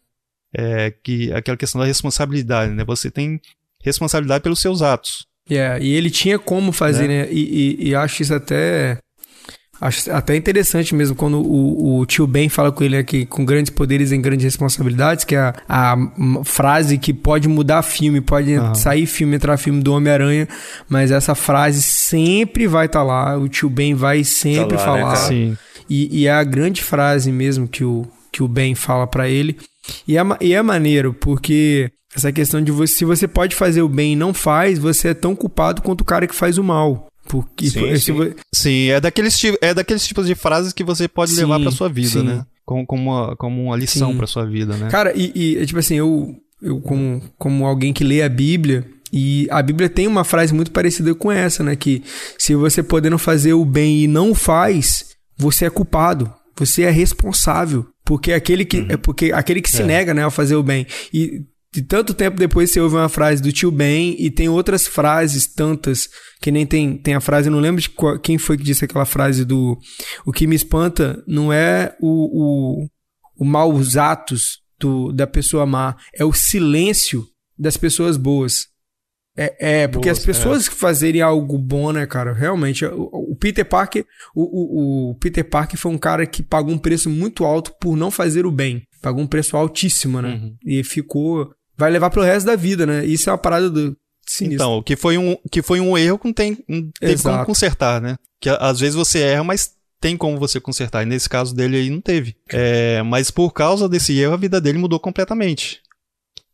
É que aquela questão da responsabilidade, né? Você tem responsabilidade pelos seus atos. Yeah, e ele tinha como fazer, né? né? E, e, e acho isso até Acho até interessante mesmo quando o, o tio Ben fala com ele aqui, com grandes poderes e grandes responsabilidades, que é a, a frase que pode mudar filme, pode uhum. sair filme, entrar filme do Homem-Aranha, mas essa frase sempre vai estar tá lá, o tio Ben vai sempre tá lá, né, falar. Né, Sim. E, e, é a grande frase mesmo que o, que o Ben fala para ele. E é, e é maneiro, porque essa questão de você, se você pode fazer o bem e não faz, você é tão culpado quanto o cara que faz o mal. Porque sim, sim. sim é, daqueles, é daqueles tipos de frases que você pode sim, levar pra sua vida, né? Como, como, uma, como uma lição sim. pra sua vida, né? Cara, e, e é tipo assim, eu, eu como, como alguém que lê a Bíblia, e a Bíblia tem uma frase muito parecida com essa, né? Que se você podendo fazer o bem e não faz, você é culpado. Você é responsável. Porque aquele que, uhum. é porque aquele que é. se nega né, a fazer o bem. E de tanto tempo depois você ouve uma frase do tio Ben e tem outras frases, tantas, que nem tem, tem a frase, eu não lembro de qual, quem foi que disse aquela frase do o que me espanta não é o, o, o maus atos do, da pessoa má, é o silêncio das pessoas boas. É, é porque Boas, as pessoas é. fazerem algo bom, né, cara? Realmente, o, o Peter Parker, o, o, o, Peter Parker foi um cara que pagou um preço muito alto por não fazer o bem. Pagou um preço altíssimo, né? Uhum. E ficou vai levar pro resto da vida, né? Isso é uma parada do sinistro. Então, que foi um, que foi um erro que não tem, não tem como consertar, né? Que às vezes você erra, mas tem como você consertar. E nesse caso dele aí não teve. É, mas por causa desse erro, a vida dele mudou completamente.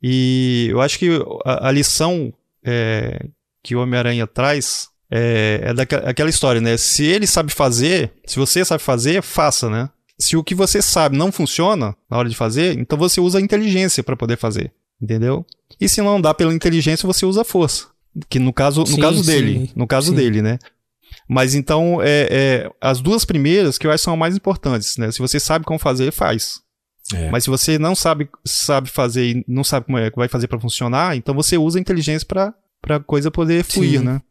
E eu acho que a, a lição é, que o Homem-Aranha traz é, é daquela história, né? Se ele sabe fazer, se você sabe fazer, faça, né? Se o que você sabe não funciona na hora de fazer, então você usa a inteligência para poder fazer. Entendeu? E se não dá pela inteligência, você usa força. Que no caso, no sim, caso dele. Sim, no caso sim. dele, né? Mas então, é, é, as duas primeiras que eu acho são as mais importantes, né? Se você sabe como fazer, faz. É. Mas se você não sabe, sabe fazer e não sabe como é que vai fazer para funcionar, então você usa a inteligência para a coisa poder fluir, né?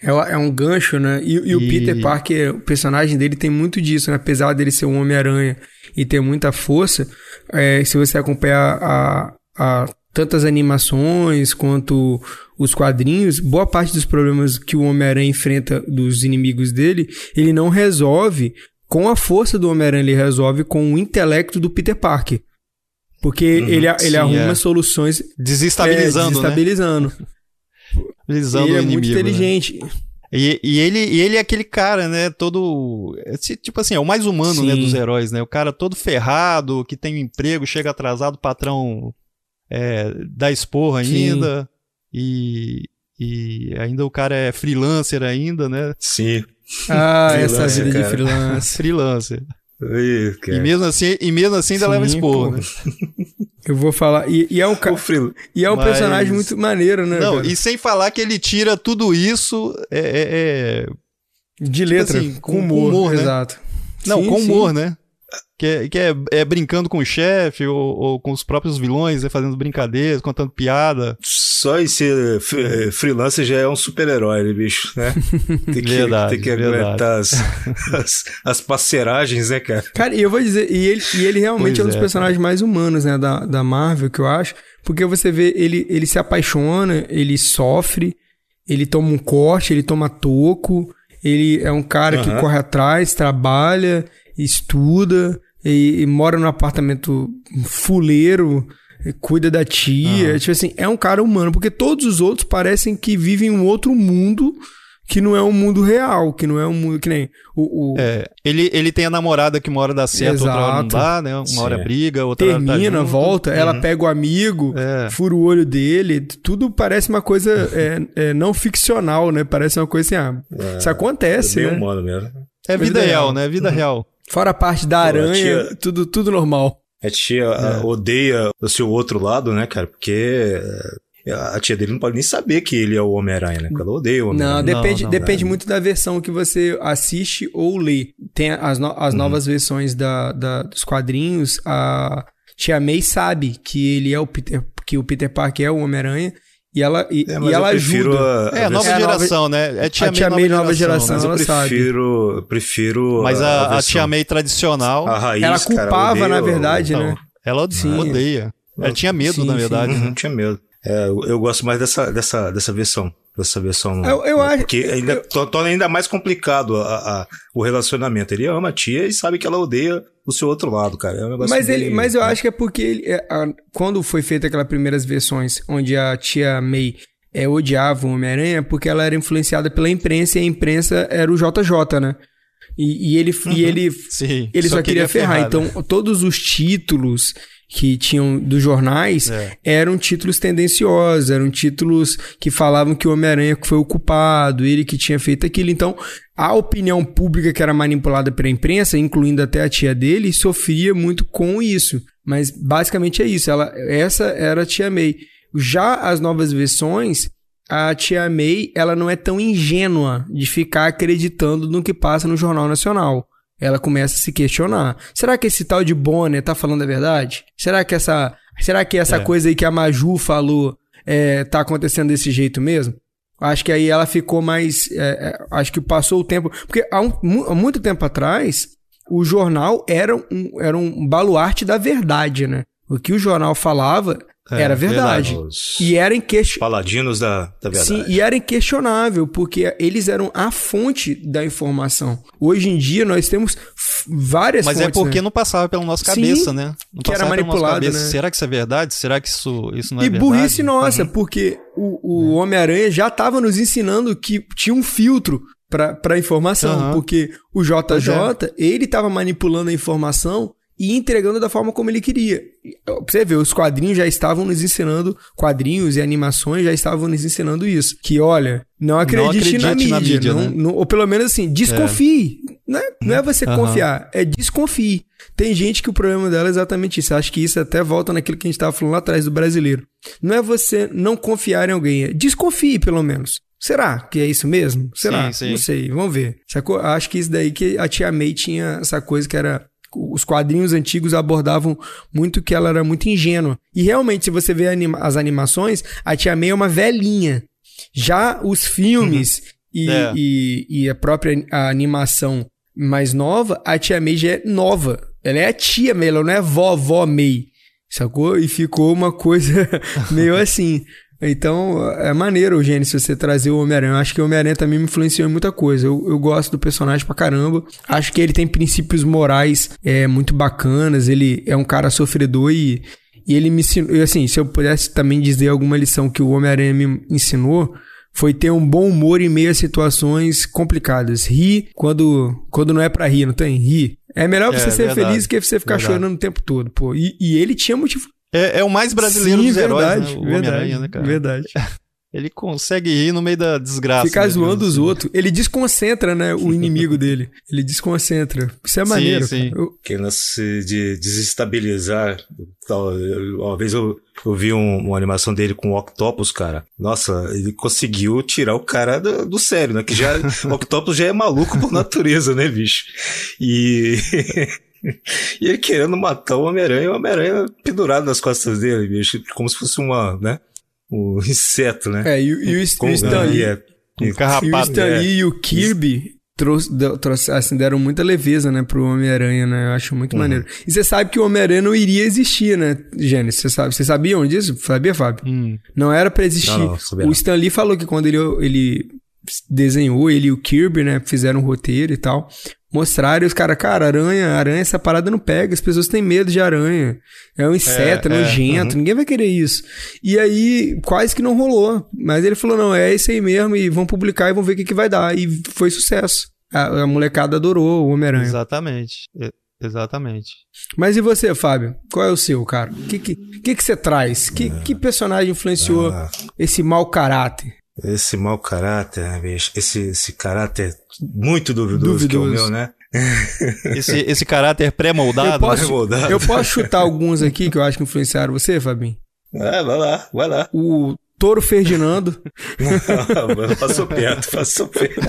É, é, um gancho, né? E, e, e, o Peter Parker, o personagem dele tem muito disso, né? Apesar dele ser um Homem-Aranha e ter muita força, é, se você acompanhar a, a tantas animações quanto os quadrinhos, boa parte dos problemas que o Homem-Aranha enfrenta dos inimigos dele, ele não resolve com a força do Homem-Aranha, ele resolve com o intelecto do Peter Parker. Porque uhum, ele, ele sim, arruma é. soluções desestabilizando, é, desestabilizando. Né? Desestabilizando ele é muito né? inteligente. Né? E, e, ele, e ele é aquele cara, né, todo. Tipo assim, é o mais humano, Sim. né, dos heróis, né? O cara todo ferrado, que tem um emprego, chega atrasado, o patrão é, dá esporro ainda. E, e ainda o cara é freelancer ainda, né? Sim. Ah, essa vida cara. de freelancer. freelancer. e mesmo assim, e mesmo assim ainda Sim, leva esporro, né? Eu vou falar. E, e é um, ca... e é um Mas... personagem muito maneiro, né? Não, cara? e sem falar que ele tira tudo isso é, é, é... de tipo letra, assim, com humor, humor né? exato. Não, sim, com humor, sim. né? Que, é, que é, é, brincando com o chefe ou, ou, com os próprios vilões, né, fazendo brincadeiras, contando piada. Só em ser freelancer já é um super-herói, né, bicho, né? Tem que, verdade, tem que aguentar as, as, as, parceiragens, né, cara? Cara, e eu vou dizer, e ele, e ele realmente pois é um dos é, personagens cara. mais humanos, né, da, da Marvel, que eu acho, porque você vê, ele, ele se apaixona, ele sofre, ele toma um corte, ele toma toco, ele é um cara uhum. que corre atrás, trabalha, estuda, e, e mora num apartamento fuleiro, cuida da tia. Tipo assim, é um cara humano, porque todos os outros parecem que vivem um outro mundo que não é um mundo real, que não é um mundo que nem o. o... É, ele, ele tem a namorada que uma hora dá certo, Exato. outra hora não dá, né? Uma Sim. hora briga, outra Termina, hora tá volta, uhum. ela pega o amigo, é. fura o olho dele, tudo parece uma coisa é, é, não ficcional, né? Parece uma coisa assim, ah, isso acontece, é né? humano mesmo. É vida, vida real, real, né? Vida uhum. real. Fora a parte da aranha, tia, tudo, tudo normal. A tia é. odeia o seu outro lado, né, cara? Porque é, a tia dele não pode nem saber que ele é o Homem-Aranha, né? Porque ela odeia o Homem-Aranha. Não, depende, não, não, depende muito da versão que você assiste ou lê. Tem as, no, as uhum. novas versões da, da, dos quadrinhos, a tia May sabe que ele é o Peter, que o Peter Parker é o Homem-Aranha e ela, e, é, e ela ajuda. A, a é, a nova é geração, nova, né? É tia, a tia May, nova, nova geração, geração mas eu prefiro, sabe. prefiro Mas a, a, tia May tradicional... A raiz, ela culpava, cara, na verdade, né? Ela Sim. odeia. Ela tinha medo, sim, na verdade. Sim, né? Não tinha medo. É, eu, eu, gosto mais dessa, dessa, dessa versão. Essa versão. Eu, eu acho. Porque ainda eu... torna ainda mais complicado a, a, o relacionamento. Ele ama a tia e sabe que ela odeia o seu outro lado, cara. É um mas, ele, mas eu né? acho que é porque ele, é, a, quando foi feita aquelas primeiras versões onde a tia May é, odiava o Homem-Aranha, porque ela era influenciada pela imprensa e a imprensa era o JJ, né? E, e ele, uhum. e ele, Sim, ele só, só queria, queria ferrar. ferrar. Então, todos os títulos que tinham dos jornais é. eram títulos tendenciosos, eram títulos que falavam que o Homem-Aranha foi o culpado, ele que tinha feito aquilo. Então, a opinião pública que era manipulada pela imprensa, incluindo até a tia dele, sofria muito com isso. Mas basicamente é isso. Ela, essa era a tia May. Já as novas versões, a tia May, ela não é tão ingênua de ficar acreditando no que passa no Jornal Nacional ela começa a se questionar. Será que esse tal de Bonner tá falando a verdade? Será que essa, será que essa é. coisa aí que a Maju falou é, tá acontecendo desse jeito mesmo? Acho que aí ela ficou mais. É, é acho que passou o tempo. Porque há, um, há muito tempo atrás, o jornal era um, era um baluarte da verdade, né? O que o jornal falava é, era verdade. verdade. E era inquestionável. Paladinos da, da verdade. Sim, e era inquestionável, porque eles eram a fonte da informação. Hoje em dia nós temos várias Mas é fontes. Mas é porque né? não passava pela nossa cabeça, Sim, né? Não que era manipulado. Né? Será que isso é verdade? Será que isso, isso não é e verdade? E burrice nossa, uhum. porque o, o é. Homem-Aranha já estava nos ensinando que tinha um filtro para informação, uhum. porque o JJ, é. ele estava manipulando a informação e entregando da forma como ele queria. Pra você ver, os quadrinhos já estavam nos ensinando, quadrinhos e animações já estavam nos ensinando isso. Que, olha, não acredite, não acredite na, mídia. Na mídia não, né? não, ou pelo menos assim, desconfie. É. Não, é, não é você uhum. confiar, é desconfie. Tem gente que o problema dela é exatamente isso. Acho que isso até volta naquilo que a gente estava falando lá atrás do brasileiro. Não é você não confiar em alguém, é desconfie pelo menos. Será que é isso mesmo? Será? Sim, sim. Não sei, vamos ver. Acho que isso daí que a tia May tinha essa coisa que era os quadrinhos antigos abordavam muito que ela era muito ingênua. E realmente, se você vê anima as animações, a Tia May é uma velhinha. Já os filmes uhum. e, é. e, e, a própria a animação mais nova, a Tia May já é nova. Ela é a tia May, ela não é vovó May. Sacou? E ficou uma coisa meio assim. Então, é maneiro, Eugênio, se você trazer o Homem-Aranha. Eu acho que o Homem-Aranha também me influenciou em muita coisa. Eu, eu gosto do personagem pra caramba. Acho que ele tem princípios morais é, muito bacanas. Ele é um cara sofredor e, e ele me ensinou. Assim, se eu pudesse também dizer alguma lição que o Homem-Aranha me ensinou, foi ter um bom humor em meio a situações complicadas. Rir quando, quando não é para rir, não tem? Rir. É melhor você é, ser verdade, feliz que você ficar verdade. chorando o tempo todo, pô. E, e ele tinha motivo é, é o mais brasileiro Sim, dos verdade, heróis, né? O verdade, né, cara? Verdade. Ele consegue rir no meio da desgraça. Ficar né, zoando os outros. Ele desconcentra, né, o inimigo dele. Ele desconcentra. Isso é maneiro. Sim, sim. Eu... Que lance de desestabilizar. Uma vez eu, eu vi um, uma animação dele com o Octopus, cara. Nossa, ele conseguiu tirar o cara do, do sério, né? Que já, o Octopus já é maluco por natureza, né, bicho? E... e ele querendo matar o Homem-Aranha, o Homem-Aranha pendurado nas costas dele, bicho, como se fosse uma, né? Um inseto, né? É, e, e o, o Stan Lee, é, um carrapato, e o Stan Lee é. e o Kirby trouxe, trouxe, assim, deram muita leveza, né, pro Homem-Aranha, né? Eu acho muito uhum. maneiro. E você sabe que o Homem-Aranha não iria existir, né, Gênesis? Você sabe, vocês sabiam disso? Sabia, Fábio? Hum. Não era para existir. Não, não, o Stan Lee falou que quando ele, ele desenhou, ele e o Kirby, né, fizeram um roteiro e tal mostraram e os caras, cara, aranha, aranha, essa parada não pega, as pessoas têm medo de aranha. É um inseto, é, é nojento, é, ninguém vai querer isso. E aí, quase que não rolou. Mas ele falou: não, é isso aí mesmo, e vão publicar e vão ver o que, que vai dar. E foi sucesso. A, a molecada adorou o Homem-Aranha. Exatamente. Exatamente. Mas e você, Fábio? Qual é o seu, cara? O que, que, que, que você traz? Que, que personagem influenciou ah. esse mau caráter? Esse mau caráter, bicho. Esse, esse caráter muito duvidoso, duvidoso. que é o meu, né? esse, esse caráter pré-moldado. Eu, posso, eu posso chutar alguns aqui que eu acho que influenciaram você, Fabinho? É, vai lá, vai lá. O Toro Ferdinando. Não, passou perto, passou perto.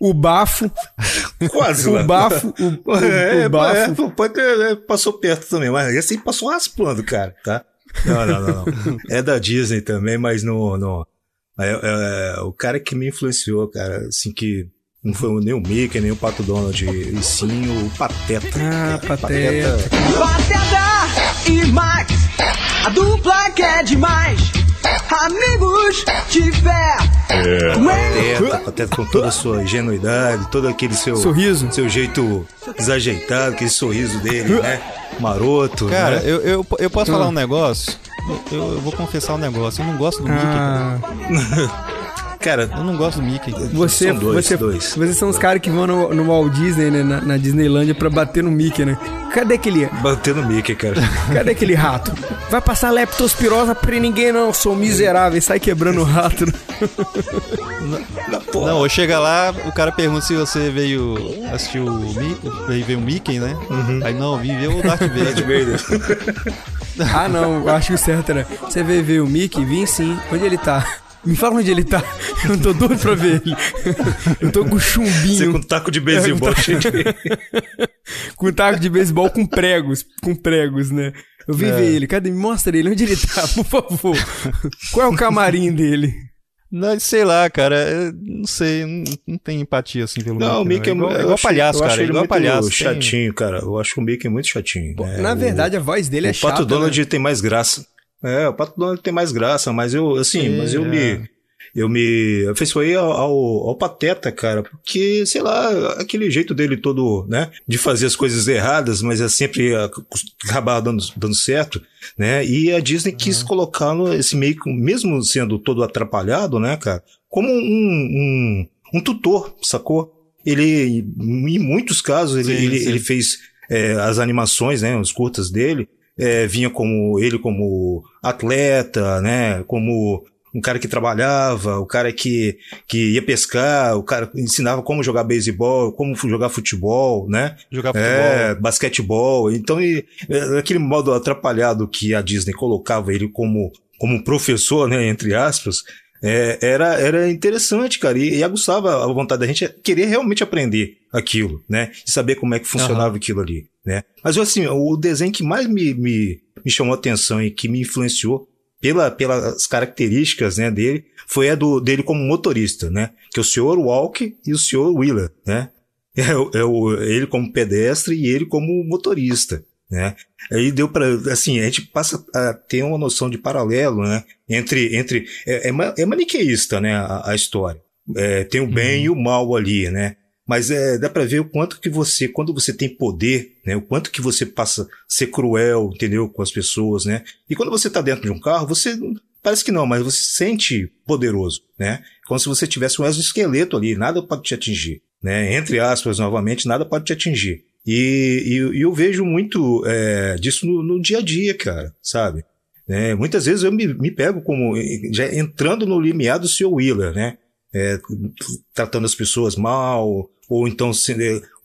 o Bafo. Quase o lá. Bafo. O, o, é, o Bafo. É, pode, é, passou perto também, mas esse passou raspando, cara, tá? Não, não, não, não. É da Disney também, mas no, no, é, é, o cara que me influenciou, cara, assim, que não foi nem o Mickey, nem o Pato Donald, e sim o Pateta. Ah, Pateta. Pateta e Max, a dupla que é demais. Amigos tiver. É, pateta, pateta com toda a sua ingenuidade, todo aquele seu sorriso, seu jeito desajeitado, aquele sorriso dele, né? Maroto. Cara, né? eu, eu, eu posso falar um negócio? Eu, eu, vou confessar um negócio. Eu não gosto do Mickey, ah. cara. Eu não gosto do Mickey. Você, são dois, você, dois. Vocês são os caras que vão no, no Walt Disney, né? Na, na Disneylândia pra bater no Mickey, né? Cadê aquele. Bater no Mickey, cara. Cadê aquele rato? Vai passar leptospirose pra ninguém, não. Sou miserável. Sai quebrando o rato. Não, não, chega lá, o cara pergunta se você veio assistir o Mickey, veio ver o Mickey, né? Uhum. Aí não, vim ver o Darth Vader. ah, não, eu acho que o certo era. Você veio ver o Mickey? Vim sim. Onde ele tá? Me fala onde ele tá. Eu não tô doido pra ver ele. Eu tô com chumbinho. Você com taco de beisebol é, cheio de... com taco de beisebol com pregos. Com pregos, né? Eu vim é. ver ele. Cadê? Me mostra ele. Onde ele tá, por favor. Qual é o camarim dele? Não, sei lá, cara. não sei, não, não tem empatia assim pelo Não, Mickey, o Mickey é, igual, é igual palhaço, cara. Ele igual muito palhaço. chatinho, tem... cara. Eu acho o Mickey muito chatinho. Né? Na verdade, a voz dele é chata. O Pato Donald né? tem mais graça. É, o Pato Donald tem mais graça, mas eu, assim, é, mas eu me. É. Eu me afeiçoei ao, ao, ao, Pateta, cara, porque, sei lá, aquele jeito dele todo, né, de fazer as coisas erradas, mas é sempre acabar dando, dando certo, né, e a Disney uhum. quis colocá-lo, esse meio, mesmo sendo todo atrapalhado, né, cara, como um, um, um tutor, sacou? Ele, em muitos casos, ele, sim, ele, sim. ele fez é, as animações, né, os curtas dele, é, vinha como ele como atleta, né, como um cara que trabalhava, o cara que, que ia pescar, o cara ensinava como jogar beisebol, como jogar futebol, né? Jogar futebol. É, basquetebol. Então, e, é, aquele modo atrapalhado que a Disney colocava ele como, como professor, né, entre aspas, é, era, era interessante, cara, e, e aguçava a vontade da gente querer realmente aprender aquilo, né? E saber como é que funcionava uhum. aquilo ali né? Mas assim, o desenho que mais me, me, me chamou a atenção e que me influenciou pela, pelas características né, dele foi a do, dele como motorista, né? Que é o senhor Walk e o senhor Wheeler, né? É, é o, ele como pedestre e ele como motorista, né? Aí deu para assim, a gente passa a ter uma noção de paralelo, né? Entre, entre é, é, é maniqueísta, né? A, a história. É, tem o bem uhum. e o mal ali, né? Mas é, dá para ver o quanto que você, quando você tem poder, né, o quanto que você passa a ser cruel, entendeu, com as pessoas, né? E quando você tá dentro de um carro, você parece que não, mas você se sente poderoso, né? Como se você tivesse um exoesqueleto ali, nada pode te atingir, né? Entre aspas, novamente, nada pode te atingir. E, e, e eu vejo muito é, disso no, no, dia a dia, cara, sabe? É, muitas vezes eu me, me pego como já entrando no limiar do seu Wheeler, né? É, tratando as pessoas mal, ou então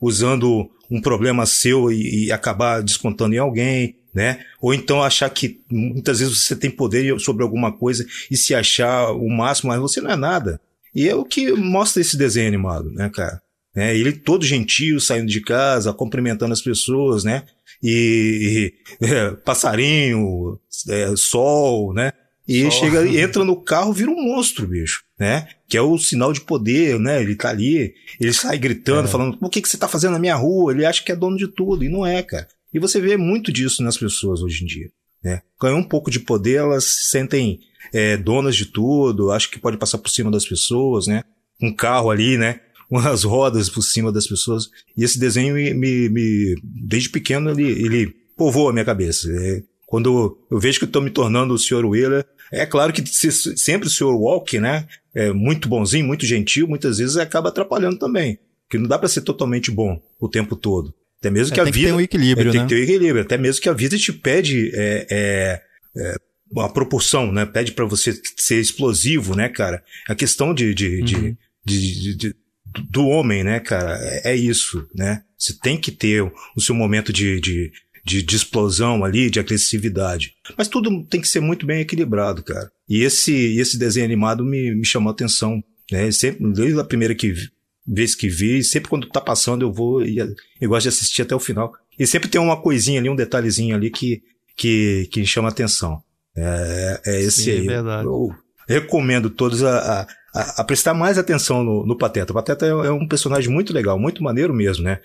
usando um problema seu e, e, acabar descontando em alguém, né? Ou então achar que muitas vezes você tem poder sobre alguma coisa e se achar o máximo, mas você não é nada. E é o que mostra esse desenho animado, né, cara? É, ele todo gentil, saindo de casa, cumprimentando as pessoas, né? E, e é, passarinho, é, sol, né? E Só. chega, entra no carro, vira um monstro, bicho, né? Que é o sinal de poder, né? Ele tá ali, ele sai gritando, é. falando, o que, que você tá fazendo na minha rua? Ele acha que é dono de tudo, e não é, cara. E você vê muito disso nas pessoas hoje em dia, né? Ganhou um pouco de poder, elas se sentem é, donas de tudo, acho que pode passar por cima das pessoas, né? Um carro ali, né? Umas rodas por cima das pessoas. E esse desenho me, me, desde pequeno, ele, ele povoa a minha cabeça. É, quando eu vejo que estou me tornando o Sr. Wheeler, é claro que sempre o Sr. Walk, né? É muito bonzinho, muito gentil, muitas vezes acaba atrapalhando também. Porque não dá para ser totalmente bom o tempo todo. Até mesmo é, que a vida. Tem que ter um equilíbrio, é, né? Tem que ter um equilíbrio. Até mesmo que a vida te pede é, é, é uma proporção, né? Pede para você ser explosivo, né, cara? A questão de, de, uhum. de, de do homem, né, cara? É, é, isso, né? Você tem que ter o seu momento de, de, de, de explosão ali, de agressividade. Mas tudo tem que ser muito bem equilibrado, cara. E esse, esse desenho animado me, me chamou a atenção. Né? Sempre, desde a primeira que, vez que vi, sempre quando tá passando eu vou e eu gosto de assistir até o final. E sempre tem uma coisinha ali, um detalhezinho ali que, que, que chama atenção. É, é esse Sim, aí. É verdade. Eu, eu recomendo todos a, a, a, prestar mais atenção no, no Pateta. O Pateta é, é, um personagem muito legal, muito maneiro mesmo, né?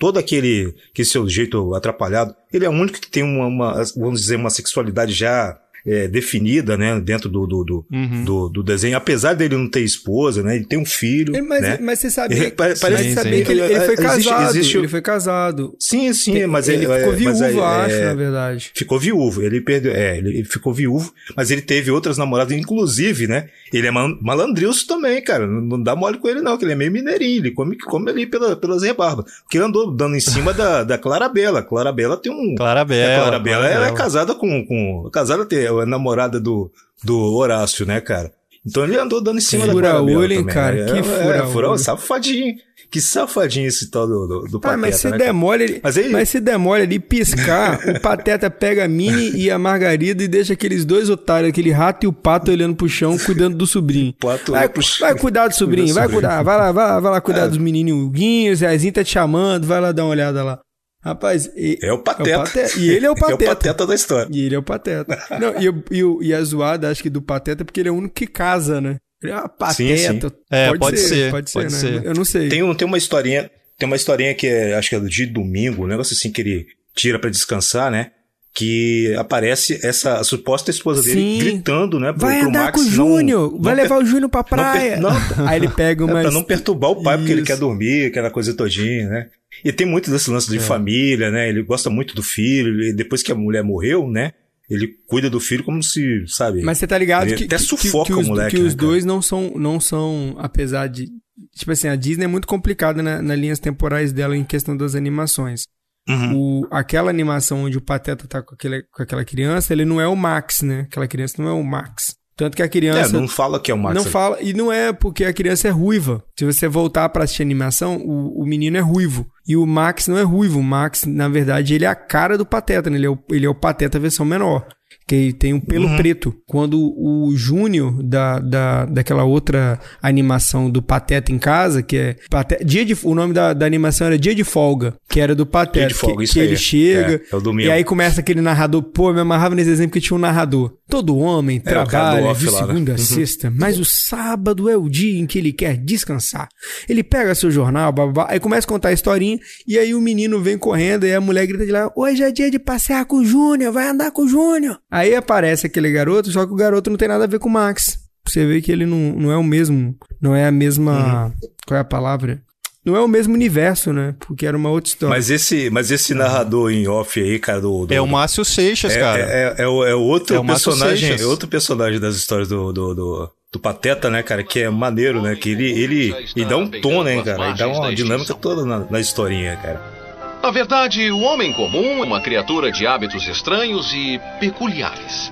todo aquele que seu jeito atrapalhado, ele é o único que tem uma, uma, vamos dizer, uma sexualidade já é, definida, né, dentro do, do, do, uhum. do, do, desenho, apesar dele não ter esposa, né, ele tem um filho, ele, mas, né? mas você sabia, ele, parece sim, saber sim. que ele, ele foi casado, existe, existe... ele foi casado. Sim, sim, tem, mas ele, ele ficou viúvo, é, acho, é, na verdade. Ficou viúvo, ele perdeu, é, ele ficou viúvo, mas ele teve outras namoradas, inclusive, né, ele é malandrilso também, cara, não, não dá mole com ele não, que ele é meio mineirinho, ele come, come ali pela, pelas rebarbas, porque ele andou dando em cima da, da Clarabella, Clarabella tem um... Clarabella. A Clarabella, ela é casada com, com casada, é namorada do, do Horácio, né, cara? Então ele andou dando em cima que da olho, hein, cara? É, que é, fura é, fura safadinho. Que safadinho esse tal do, do, do ah, mas se né, demole, ele, mas, ele... mas se demole ali piscar, o Pateta pega a Mini e a Margarida e deixa aqueles dois otários, aquele rato e o pato olhando pro chão, cuidando do sobrinho. Pato vai, vai cuidar do sobrinho, Cuida vai sobrinho. cuidar, vai lá, vai, vai lá cuidar é. dos menininhos, Zezinho tá te chamando, vai lá dar uma olhada lá. Rapaz, e, é o Pateta. É o pateta. E ele é o Pateta. é o Pateta da história. E ele é o Pateta. Não, e, e, e a zoada, acho que do Pateta, é porque ele é o único que casa, né? Ele é uma pateta. Sim, sim. É, pode, pode ser, ser, Pode ser, pode né? ser. Eu não sei. Tem, um, tem uma historinha, tem uma historinha que é, acho que é do dia de domingo, um negócio assim que ele tira para descansar, né? Que aparece essa a suposta esposa dele Sim. gritando, né? Pro, vai pro Max, com o Júnior, vai levar o Júnior pra praia. Não, não, Aí ele pega uma. É pra não perturbar o pai, Isso. porque ele quer dormir, aquela coisa todinha, né? E tem muito desse lance de é. família, né? Ele gosta muito do filho, e depois que a mulher morreu, né? Ele cuida do filho como se, sabe? Mas você tá ligado que, até sufoca que, que os, o moleque. Que né, os dois não são, não são, apesar de. Tipo assim, a Disney é muito complicada na, nas linhas temporais dela em questão das animações. Uhum. O, aquela animação onde o Pateta tá com, aquele, com aquela criança, ele não é o Max, né? Aquela criança não é o Max. Tanto que a criança. É, não fala que é o Max. Não fala. E não é porque a criança é ruiva. Se você voltar para assistir animação, o, o menino é ruivo. E o Max não é ruivo. O Max, na verdade, ele é a cara do Pateta, né? Ele é o, ele é o Pateta versão menor que tem um pelo uhum. preto. Quando o Júnior da, da, daquela outra animação do Pateta em casa, que é Pateta, dia de, o nome da, da animação era Dia de Folga, que era do Pateta, dia de folga, que, que ele chega é, é e aí começa aquele narrador, pô, me amarrava nesse exemplo que tinha um narrador. Todo homem é, trabalha de lá, né? segunda né? a sexta, mas o sábado é o dia em que ele quer descansar. Ele pega seu jornal, babá, aí começa a contar a historinha e aí o menino vem correndo e a mulher grita de lá: "Hoje é dia de passear com o Júnior, vai andar com o Júnior". Aí aparece aquele garoto, só que o garoto não tem nada a ver com o Max. Você vê que ele não, não é o mesmo. Não é a mesma. Uhum. Qual é a palavra? Não é o mesmo universo, né? Porque era uma outra história. Mas esse, mas esse narrador em off aí, cara, do. do é o Márcio Seixas, é, cara. É, é, é, o, é outro é personagem. É outro personagem das histórias do, do, do, do, Pateta, né, cara? Que é maneiro, né? Que ele, ele, ele dá um tom, né, cara? Ele dá uma dinâmica toda na, na historinha, cara. Na verdade, o homem comum é uma criatura de hábitos estranhos e peculiares.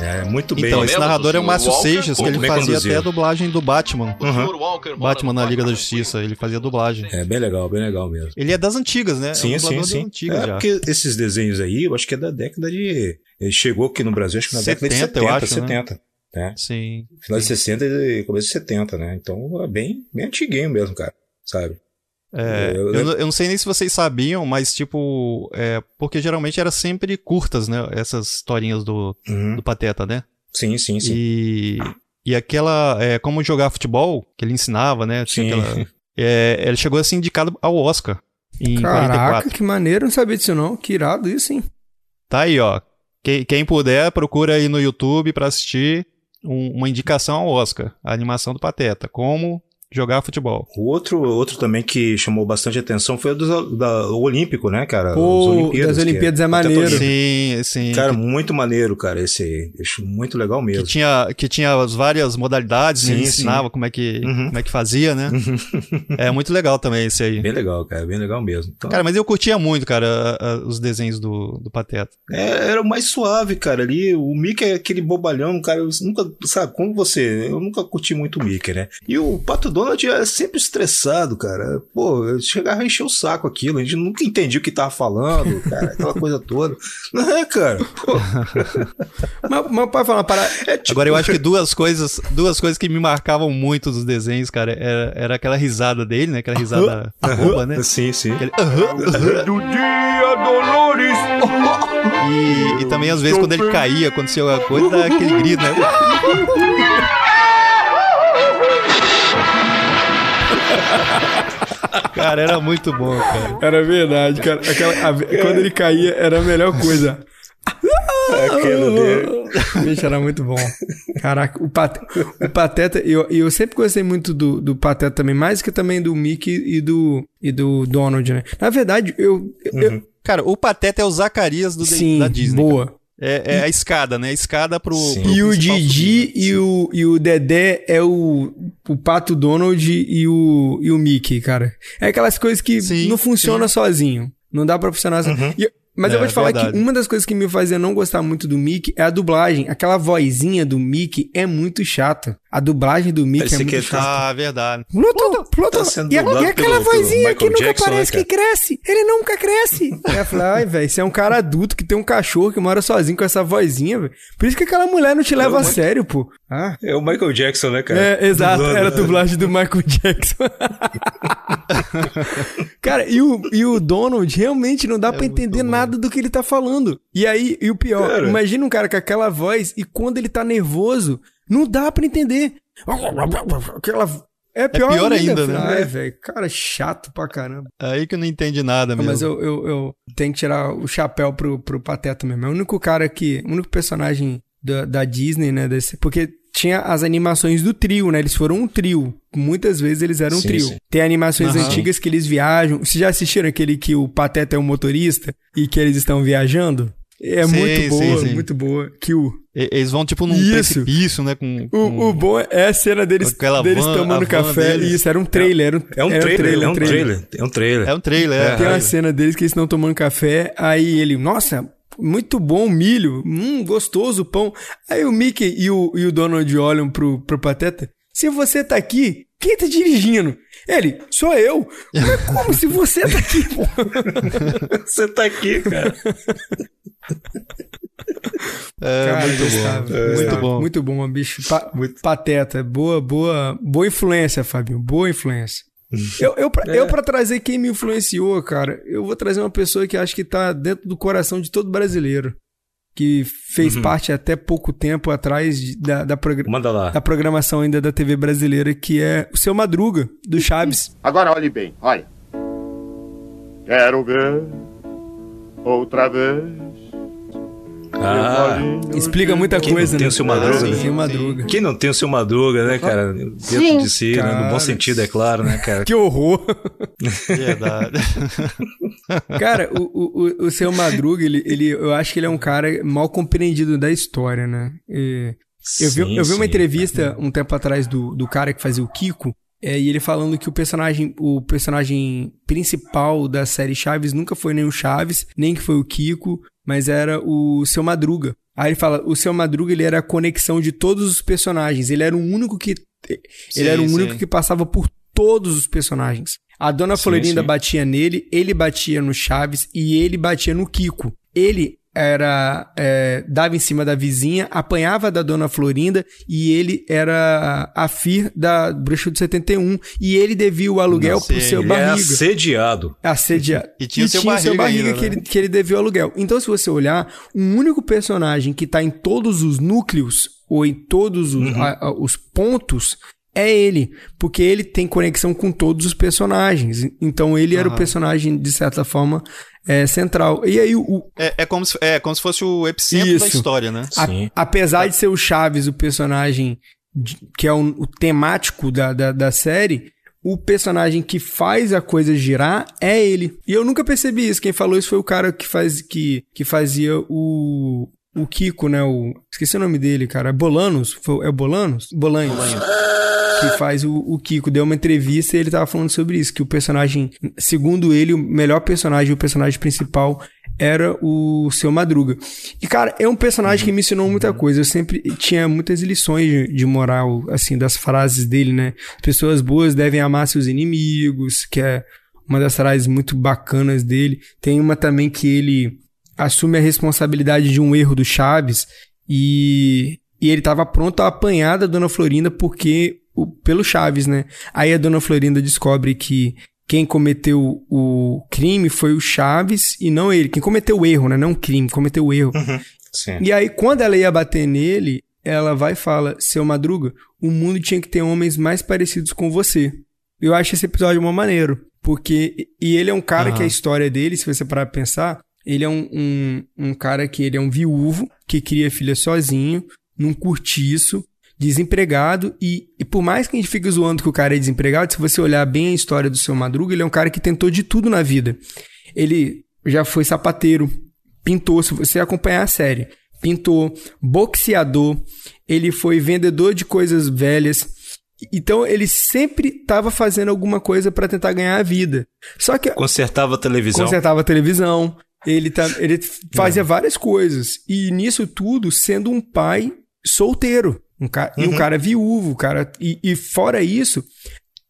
É, muito bem. Então, esse narrador é o Márcio Seixas, que ele fazia conduzido. até a dublagem do Batman. Uhum. Batman na Liga da Justiça, ele fazia dublagem. É, bem legal, bem legal mesmo. Ele é das antigas, né? Sim, é um sim, sim. Antigas é, já. porque esses desenhos aí, eu acho que é da década de... Ele chegou aqui no Brasil, acho que na 70, década de 70, eu acho, 70. Né? né? Sim. Final sim. de 60 e começo de 70, né? Então é bem, bem antiguinho mesmo, cara, sabe? É, eu, eu, eu, não sei nem se vocês sabiam, mas tipo, é, porque geralmente era sempre curtas, né? Essas historinhas do, uhum. do Pateta, né? Sim, sim, sim. E, e aquela, é, como jogar futebol, que ele ensinava, né? Sim. Aquela, é, ele chegou a ser indicado ao Oscar em Caraca, 44. que maneiro, não sabia disso não. Que irado isso, hein? Tá aí, ó. Quem, quem puder, procura aí no YouTube para assistir um, uma indicação ao Oscar, a animação do Pateta. Como jogar futebol. O outro, outro também que chamou bastante atenção foi o do, da, o Olímpico, né, cara? Pô, Olimpíadas, das Olimpíadas é, é maneiro. Sim, sim. Cara, muito maneiro, cara, esse aí. Acho muito legal mesmo. Que tinha, que tinha as várias modalidades, sim, né? Ele ensinava como é, que, uhum. como é que fazia, né? é muito legal também esse aí. Bem legal, cara, bem legal mesmo. Então... Cara, mas eu curtia muito, cara, os desenhos do, do Pateta. É, era mais suave, cara, ali. O Mickey é aquele bobalhão, cara, eu nunca, sabe, como você, eu nunca curti muito o Mickey, né? E o Pato Donald é sempre estressado, cara. Pô, eu chegava a encher o saco aquilo, a gente nunca entendia o que tava falando, cara, aquela coisa toda. Não é, cara? mas, mas pode falar para é, tipo... Agora eu acho que duas coisas, duas coisas que me marcavam muito dos desenhos, cara, era, era aquela risada dele, né? Aquela risada boba, né? Sim, sim. Aquele... Do dia, Dolores! E, e também às vezes quando ele caía, acontecia alguma coisa, aquele grito, né? Cara, era muito bom, cara. Era verdade, cara. Aquela, a, quando ele caía, era a melhor coisa. A queda dele. Bicho, era muito bom. Caraca, o, Pat... o Pateta, eu, eu sempre gostei muito do, do Pateta também, mais que também do Mickey e do, e do Donald, né? Na verdade, eu. Uhum. eu... Cara, o Pateta é o Zacarias do, Sim, da Disney. Boa. Cara. É, é, a escada, né? A escada pro. pro e o Didi e o, e o Dedé é o, o Pato Donald e o, e o Mickey, cara. É aquelas coisas que sim, não funciona sim. sozinho. Não dá pra funcionar assim. Uhum. E, mas é, eu vou te falar verdade. que uma das coisas que me fazia não gostar muito do Mickey é a dublagem. Aquela vozinha do Mickey é muito chata. A dublagem do Mickey é muito chata. Ah, verdade. Pluto, Pluto. Tá e, e, aquela pelo, vozinha pelo que nunca Jackson, parece né, que cresce. Ele nunca cresce. Aí eu falei, ai, velho, você é um cara adulto que tem um cachorro que mora sozinho com essa vozinha, velho. Por isso que aquela mulher não te leva é a sério, pô. Ah. É o Michael Jackson, né, cara? É, exato. Dublando, era a né? dublagem do Michael Jackson. cara, e o, e o Donald realmente não dá é pra entender nada nada do que ele tá falando. E aí, e o pior, cara. imagina um cara com aquela voz e quando ele tá nervoso, não dá para entender. Aquela é pior, é pior ainda, ainda né? Ai, velho, cara chato pra caramba. Aí que não entende nada mesmo. Mas eu, eu, eu, tenho que tirar o chapéu pro, pro Pateta mesmo. É o único cara que, o único personagem da, da Disney, né, desse, porque tinha as animações do trio, né? Eles foram um trio. Muitas vezes eles eram sim, um trio. Sim. Tem animações uhum. antigas que eles viajam. Vocês já assistiram aquele que o Pateta é um motorista e que eles estão viajando? É sim, muito boa, sim, sim. muito boa. Que o... Eles vão, tipo, num isso. precipício, né? Com, com... O, o, bom é a cena deles, deles van, tomando café. Deles. Isso, era um trailer. Era um, é um, era trailer, trailer, é um trailer. É um trailer. É um trailer, é. Tem uma cena deles que eles estão tomando café, aí ele, nossa, muito bom milho, hum, gostoso o pão. Aí o Mickey e o, e o Donald olham pro, pro Pateta. Se você tá aqui, quem tá dirigindo? Ele, sou eu. Mas como se você tá aqui, pô? você tá aqui, cara. É, cara, muito bom. É, muito bom. Muito bom, bicho. Pa muito. Pateta. Boa, boa, boa influência, Fabinho. Boa influência. Eu, eu, pra, é. eu, pra trazer quem me influenciou, cara, eu vou trazer uma pessoa que acho que tá dentro do coração de todo brasileiro. Que fez uhum. parte até pouco tempo atrás da, da, da, programação ainda da TV brasileira, que é o seu Madruga, do Chaves. Agora olhe bem, olha. Quero ver outra vez ah, explica muita Quem coisa, não tem né? o seu Madruga, né? Madruga. Quem não tem o seu Madruga, né, cara? Dentro Sim. de si, cara, né? no bom sentido, é claro, né, cara? Que horror! Verdade. cara, o, o, o seu Madruga, ele, ele, eu acho que ele é um cara mal compreendido da história, né? E eu, vi, sim, eu vi uma sim, entrevista um tempo atrás do, do cara que fazia o Kiko, é, e ele falando que o personagem, o personagem principal da série Chaves nunca foi nem o Chaves, nem que foi o Kiko, mas era o Seu Madruga. Aí ele fala, o Seu Madruga ele era a conexão de todos os personagens. Ele era o único que ele sim, era o único sim. que passava por todos os personagens. A Dona sim, Florinda batia nele, ele batia no Chaves e ele batia no Kiko. Ele era é, dava em cima da vizinha, apanhava da dona Florinda e ele era a FIR da Bruxa de 71 e ele devia o aluguel Não, pro seu barriga. É assediado. Assediado. E tinha, e seu, tinha barriga seu barriga ainda, que, né? ele, que ele devia o aluguel. Então, se você olhar, um único personagem que tá em todos os núcleos ou em todos os, uhum. a, a, os pontos é ele, porque ele tem conexão com todos os personagens. Então ele era o personagem, de certa forma, é, central. E aí o. É, é, como se, é como se fosse o epicentro Isso. da história, né? A, apesar de ser o Chaves, o personagem de, que é o, o temático da, da, da série, o personagem que faz a coisa girar é ele. E eu nunca percebi isso. Quem falou isso foi o cara que, faz, que, que fazia o, o Kiko, né? O, esqueci o nome dele, cara. Bolanos? É Bolanos? Bolanhos. Que faz o, o, Kiko. Deu uma entrevista e ele tava falando sobre isso. Que o personagem, segundo ele, o melhor personagem, o personagem principal era o Seu Madruga. E, cara, é um personagem que me ensinou muita coisa. Eu sempre tinha muitas lições de, de moral, assim, das frases dele, né? Pessoas boas devem amar seus inimigos, que é uma das frases muito bacanas dele. Tem uma também que ele assume a responsabilidade de um erro do Chaves e, e ele estava pronto a apanhar da Dona Florinda porque o, pelo Chaves, né? Aí a Dona Florinda descobre que quem cometeu o crime foi o Chaves e não ele. Quem cometeu o erro, né? Não o crime, cometeu o erro. Uhum, e aí, quando ela ia bater nele, ela vai e fala: Seu Madruga, o mundo tinha que ter homens mais parecidos com você. Eu acho esse episódio uma maneiro. Porque. E ele é um cara uhum. que a história dele, se você parar pra pensar, Ele é um, um, um cara que ele é um viúvo, que cria filha sozinho, num curtiço, desempregado, e, e por mais que a gente fique zoando que o cara é desempregado, se você olhar bem a história do seu Madruga, ele é um cara que tentou de tudo na vida. Ele já foi sapateiro, pintor, se você acompanhar a série, pintor, boxeador, ele foi vendedor de coisas velhas. Então ele sempre estava fazendo alguma coisa para tentar ganhar a vida. Só que consertava a televisão. Consertava a televisão. Ele, tá, ele fazia é. várias coisas. E nisso tudo, sendo um pai solteiro. Um ca uhum. E um uhum. cara viúvo, cara. E, e fora isso,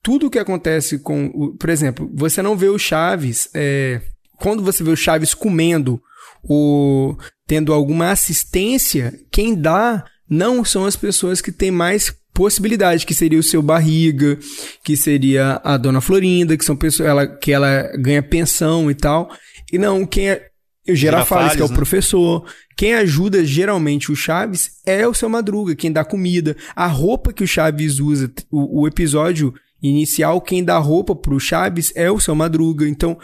tudo que acontece com. O, por exemplo, você não vê o Chaves. É, quando você vê o Chaves comendo, o, tendo alguma assistência, quem dá não são as pessoas que têm mais possibilidade, que seria o seu barriga, que seria a dona Florinda, que são pessoas ela, que ela ganha pensão e tal. E não, quem é. O Girafales, que é o né? professor. Quem ajuda geralmente o Chaves é o seu Madruga, quem dá comida. A roupa que o Chaves usa, o, o episódio inicial, quem dá roupa pro Chaves é o seu Madruga. Então,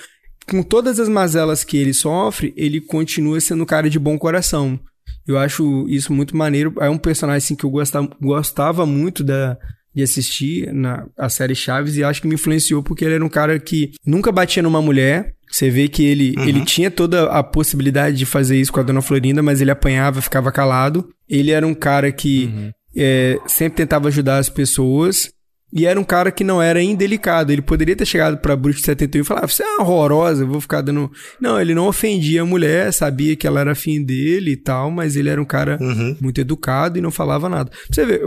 com todas as mazelas que ele sofre, ele continua sendo um cara de bom coração. Eu acho isso muito maneiro. É um personagem assim, que eu gostava, gostava muito da, de assistir na a série Chaves e acho que me influenciou porque ele era um cara que nunca batia numa mulher. Você vê que ele, uhum. ele tinha toda a possibilidade de fazer isso com a dona Florinda, mas ele apanhava, ficava calado. Ele era um cara que uhum. é, sempre tentava ajudar as pessoas. E era um cara que não era indelicado. Ele poderia ter chegado pra Bruxa 71 e falar: Você é horrorosa, eu vou ficar dando. Não, ele não ofendia a mulher, sabia que ela era afim dele e tal, mas ele era um cara uhum. muito educado e não falava nada. Pra você vê,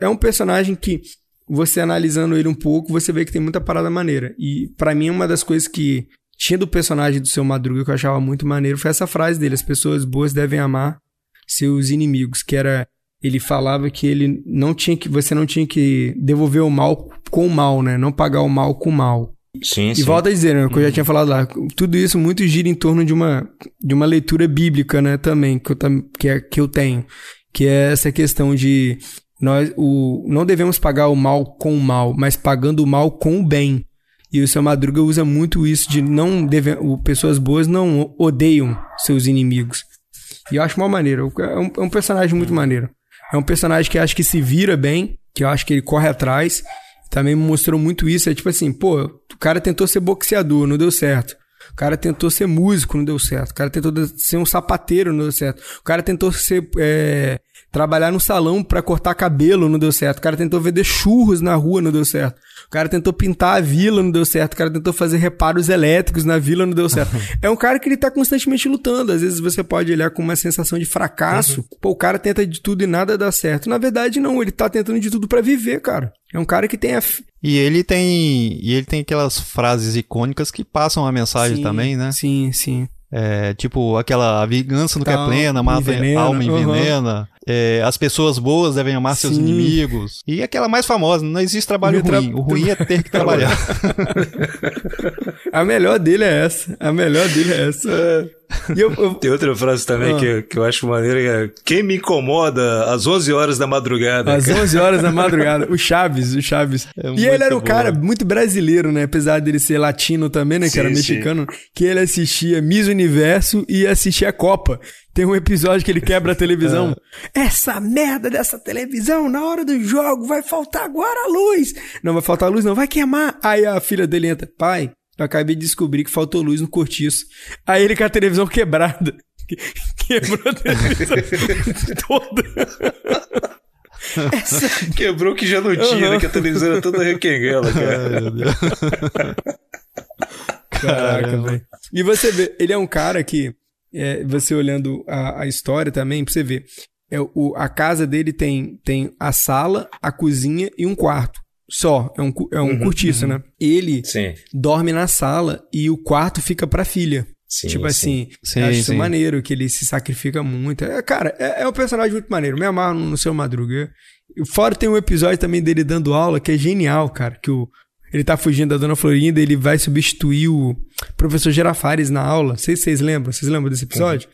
é um personagem que você analisando ele um pouco, você vê que tem muita parada maneira. E para mim, uma das coisas que tinha do personagem do seu Madruga que eu achava muito maneiro foi essa frase dele: As pessoas boas devem amar seus inimigos, que era ele falava que ele não tinha que você não tinha que devolver o mal com o mal, né? Não pagar o mal com o mal. Sim, e sim. volta a dizer, né, que eu já tinha falado lá, tudo isso muito gira em torno de uma de uma leitura bíblica, né, também que eu que, é, que eu tenho, que é essa questão de nós o não devemos pagar o mal com o mal, mas pagando o mal com o bem. E o seu Madruga usa muito isso de não deve, pessoas boas não odeiam seus inimigos. E eu acho uma maneira, é um, é um personagem muito maneiro. É um personagem que acho que se vira bem, que eu acho que ele corre atrás. Também me mostrou muito isso. É tipo assim, pô, o cara tentou ser boxeador, não deu certo. O cara tentou ser músico, não deu certo. O cara tentou ser um sapateiro, não deu certo. O cara tentou ser é, trabalhar no salão para cortar cabelo, não deu certo. O cara tentou vender churros na rua, não deu certo. O cara tentou pintar a vila, não deu certo. O cara tentou fazer reparos elétricos na vila, não deu certo. é um cara que ele tá constantemente lutando. Às vezes você pode olhar com uma sensação de fracasso. Uhum. Pô, o cara tenta de tudo e nada dá certo. Na verdade, não. Ele tá tentando de tudo para viver, cara. É um cara que tem a. E ele tem. E ele tem aquelas frases icônicas que passam a mensagem sim, também, né? Sim, sim. É, tipo, aquela vingança nunca é plena, mata envenena, alma envenena. Uhum. É, as pessoas boas devem amar Sim. seus inimigos. E aquela mais famosa, não existe trabalho ruim. Tra... O ruim é ter que trabalhar. a melhor dele é essa. A melhor dele é essa. Eu, eu... Tem outra frase também ah. que, que eu acho maneira, que é Quem me incomoda às 11 horas da madrugada. Às 11 horas da madrugada. O Chaves, o Chaves. É e ele era um cara muito brasileiro, né? Apesar dele ser latino também, né? Sim, que era mexicano. Sim. Que ele assistia Miss Universo e assistia a Copa. Tem um episódio que ele quebra a televisão. É. Essa merda dessa televisão, na hora do jogo, vai faltar agora a luz. Não vai faltar a luz, não, vai queimar. Aí a filha dele entra, pai, eu acabei de descobrir que faltou luz no cortiço. Aí ele com a televisão quebrada. Quebrou a televisão toda. Essa... Quebrou que já não tinha, uhum. né? Que a televisão era toda requenguela, cara. Caraca, velho. E você vê, ele é um cara que, é, você olhando a, a, história também, pra você ver, é, o, a casa dele tem, tem a sala, a cozinha e um quarto só, é um, é um uhum, cortiço, uhum. né? Ele sim. dorme na sala e o quarto fica pra filha. Sim, tipo assim, sim, acho isso maneiro, que ele se sacrifica muito. É, cara, é, é, um personagem muito maneiro. Me amarro no seu Madruga. Fora tem um episódio também dele dando aula que é genial, cara. Que o, ele tá fugindo da Dona Florinda ele vai substituir o professor Gerafares na aula. Não sei se vocês lembram. Vocês lembram desse episódio?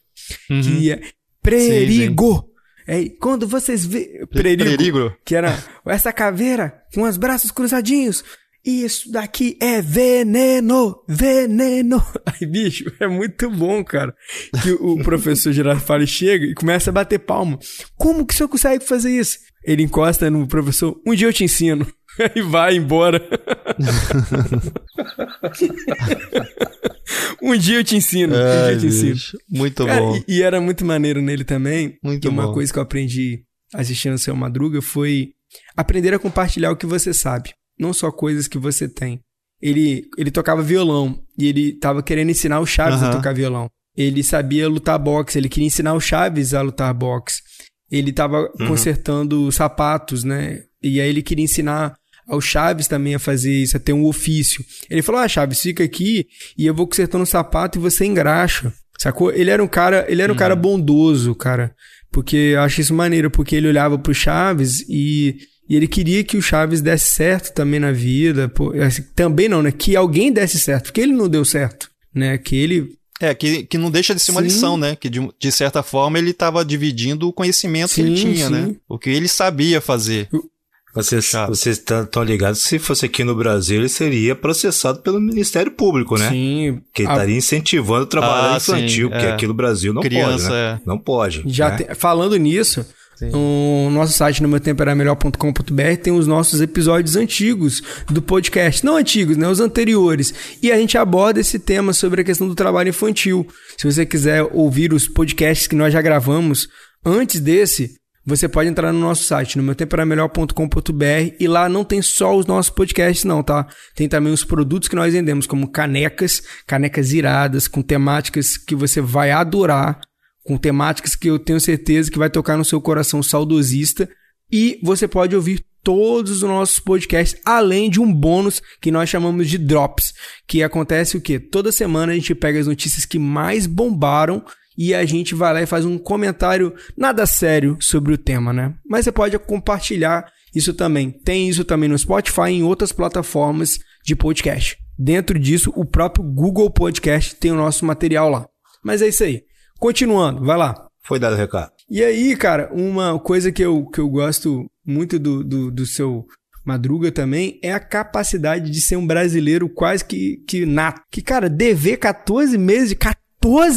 Uhum. Que é perigo! É, quando vocês vê. Perigo, perigo. Que era essa caveira com os braços cruzadinhos. Isso daqui é veneno, veneno. Aí, bicho, é muito bom, cara. Que o professor Girafales chega e começa a bater palma. Como que o senhor consegue fazer isso? Ele encosta no professor, um dia eu te ensino. Aí vai embora. um dia eu te ensino. Ai, um dia eu te ensino. Bicho, muito cara, bom. E, e, era muito maneiro nele também. Muito e uma bom. coisa que eu aprendi assistindo o seu Madruga foi aprender a compartilhar o que você sabe, não só coisas que você tem. Ele, ele tocava violão e ele tava querendo ensinar o Chaves a tocar violão. Ele sabia lutar boxe, ele queria ensinar o Chaves a lutar boxe. Ele tava uhum. consertando sapatos, né? E aí ele queria ensinar ao Chaves também a fazer isso, a ter um ofício. Ele falou: Ah, Chaves, fica aqui e eu vou consertando o sapato e você engraxa. Sacou? Ele era um cara, ele era um cara uhum. bondoso, cara. Porque eu acho isso maneiro, porque ele olhava pro Chaves e, e ele queria que o Chaves desse certo também na vida. Pô, assim, também não, né? Que alguém desse certo, porque ele não deu certo, né? Que ele é, que, que não deixa de ser uma sim. lição, né? Que de, de certa forma ele estava dividindo o conhecimento sim, que ele tinha, né? sim. né? O que ele sabia fazer. Vocês, vocês estão ligados se fosse aqui no Brasil, ele seria processado pelo Ministério Público, né? Sim. Que a... estaria incentivando o trabalho ah, infantil, sim, porque é. aqui no Brasil não Criança, pode, né? É. Não pode. Já né? te... Falando nisso, Sim. No nosso site, no meu tempo era melhor.com.br, tem os nossos episódios antigos do podcast. Não antigos, né? Os anteriores. E a gente aborda esse tema sobre a questão do trabalho infantil. Se você quiser ouvir os podcasts que nós já gravamos antes desse, você pode entrar no nosso site, no melhor.com.br e lá não tem só os nossos podcasts não, tá? Tem também os produtos que nós vendemos, como canecas, canecas iradas, com temáticas que você vai adorar, com temáticas que eu tenho certeza que vai tocar no seu coração saudosista e você pode ouvir todos os nossos podcasts, além de um bônus que nós chamamos de Drops, que acontece o quê? Toda semana a gente pega as notícias que mais bombaram e a gente vai lá e faz um comentário nada sério sobre o tema, né? Mas você pode compartilhar isso também. Tem isso também no Spotify e em outras plataformas de podcast. Dentro disso, o próprio Google Podcast tem o nosso material lá. Mas é isso aí. Continuando, vai lá. Foi dado o recado. E aí, cara, uma coisa que eu, que eu gosto muito do, do, do seu Madruga também é a capacidade de ser um brasileiro quase que, que nato. Que, cara, dever 14 meses de 14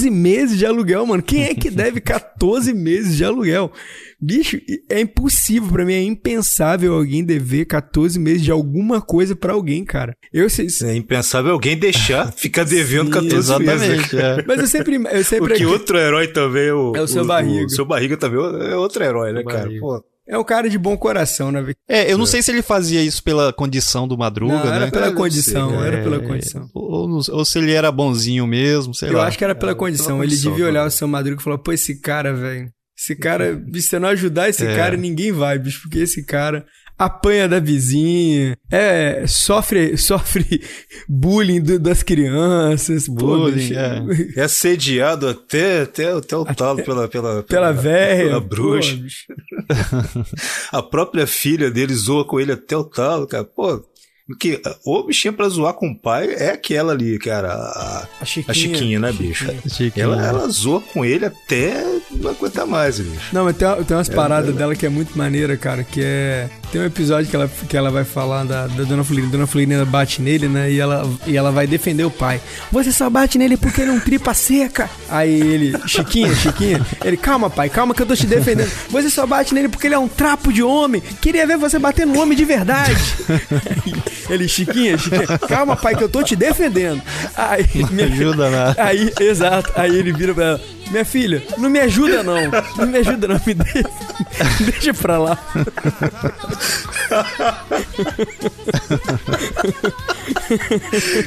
meses de aluguel, mano. Quem é que deve 14 meses de aluguel? Bicho, é impossível para mim, é impensável alguém dever 14 meses de alguma coisa para alguém, cara. Eu sei, É impensável alguém deixar ficar devendo Sim, 14 exatamente, meses. É. Mas eu sempre, eu sempre Porque outro herói também, o, é o seu o, barriga. O seu barriga também é outro herói, né, cara? Pô. É um cara de bom coração, né, Victor? É, eu não sei se ele fazia isso pela condição do Madruga, não, era né? pela condição, era pela é, condição. Ou, ou, se ele era bonzinho mesmo, sei eu lá. Eu acho que era pela é, condição. Pela ele devia olhar o seu Madruga e falar, pô, esse cara, velho. Esse cara, se você não ajudar esse é. cara, ninguém vai, bicho, porque esse cara apanha da vizinha, é, sofre, sofre bullying do, das crianças, bullying, é. é assediado até, até, até o talo pela, pela, pela, velha, pela bruxa. Pô, a própria filha dele zoa com ele até o talo, cara. Pô, porque o bichinho pra zoar com o pai é aquela ali, cara. A, a, Chiquinha, a Chiquinha, né, bicho? Chiquinha. Ela, ela zoa com ele até não aguentar mais, bicho. Não, mas tem, tem umas é, paradas é, dela que é muito maneira, cara, que é... Tem um episódio que ela, que ela vai falar da, da Dona Florinda. Dona Florinda bate nele, né, e ela, e ela vai defender o pai. Você só bate nele porque ele é um tripa seca. Aí ele, Chiquinha, Chiquinha, ele, calma, pai, calma que eu tô te defendendo. Você só bate nele porque ele é um trapo de homem. Queria ver você bater no homem de verdade. Ele, Chiquinha, Chiquinha, calma, pai, que eu tô te defendendo. Aí, me ajuda nada. Aí, exato. Aí ele vira pra ela, minha filha, não me ajuda não. Não me ajuda não, me deixa, deixa pra lá.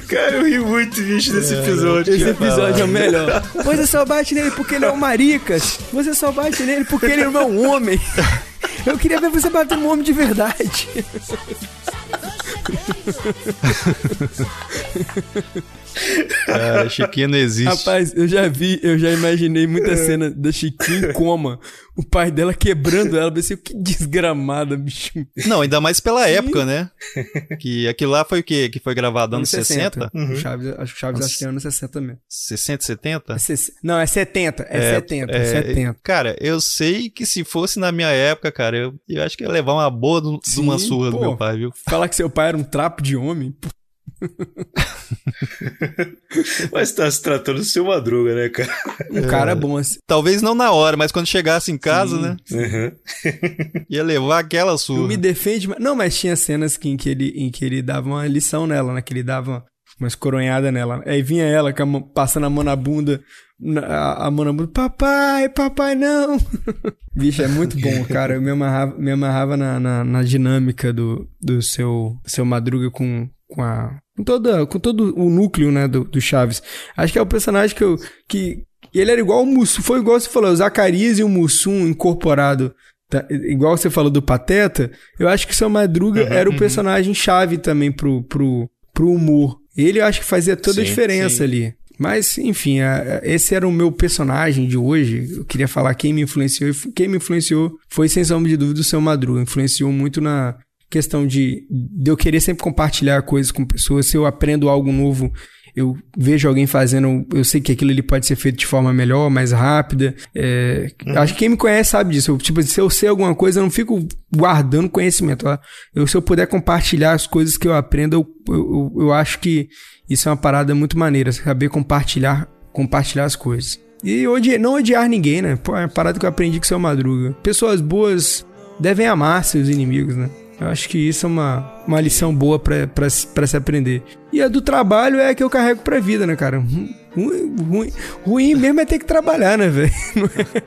Cara, eu ri muito, bicho, desse é, episódio. Esse episódio é o melhor. Você só bate nele porque ele é um maricas. Você só bate nele porque ele não é um homem. Eu queria ver você bater um homem de verdade. Cara, Chiquinha não existe. Rapaz, eu já vi, eu já imaginei muita cena da Chiquinha em coma. O pai dela quebrando ela. Pensei, que desgramada, bicho. Não, ainda mais pela Sim. época, né? Que aquilo lá foi o quê? Que foi gravado anos 60? 60? Uhum. Chaves, acho que Chaves acho que é anos 60 mesmo. 60, 70? É não, é 70. É, é 70, é, 70. Cara, eu sei que se fosse na minha época, cara, eu, eu acho que ia levar uma boa de uma surra pô, do meu pai, viu? Falar que seu pai era um trapo de homem, mas tá se tratando do seu madruga, né, cara? Um cara é. bom assim. Talvez não na hora, mas quando chegasse em casa, Sim. né? Uhum. Ia levar aquela sua. Me defende, não, mas tinha cenas que, em, que ele, em que ele dava uma lição nela, né? Que ele dava umas coronhadas nela. Aí vinha ela passando a mão na bunda, a, a mão na bunda, papai, papai, não! Bicho, é muito bom, cara. Eu me amarrava, me amarrava na, na, na dinâmica do, do seu, seu Madruga com, com a com, toda, com todo o núcleo, né, do, do Chaves. Acho que é o personagem que eu. Que, ele era igual o Mussum, foi igual você falou, o Zacarias e o Mussum incorporado. Tá, igual você falou do Pateta, eu acho que o seu Madruga uhum, era o uhum. personagem chave também pro, pro, pro humor. Ele eu acho que fazia toda sim, a diferença sim. ali. Mas, enfim, a, a, esse era o meu personagem de hoje. Eu queria falar quem me influenciou. Quem me influenciou foi, sem sombra de dúvida, o seu Madruga. Influenciou muito na, questão de, de eu querer sempre compartilhar coisas com pessoas. Se eu aprendo algo novo, eu vejo alguém fazendo, eu sei que aquilo ali pode ser feito de forma melhor, mais rápida. É, uhum. Acho que quem me conhece sabe disso. Eu, tipo, se eu sei alguma coisa, eu não fico guardando conhecimento. Eu, se eu puder compartilhar as coisas que eu aprendo, eu, eu, eu acho que isso é uma parada muito maneira, saber compartilhar, compartilhar as coisas. E odi não odiar ninguém, né? Pô, é uma parada que eu aprendi com seu Madruga. Pessoas boas devem amar seus inimigos, né? Eu acho que isso é uma, uma lição boa para se aprender. E a do trabalho é a que eu carrego pra vida, né, cara? Ruim, ruim, ruim mesmo é ter que trabalhar, né, velho? Não, é,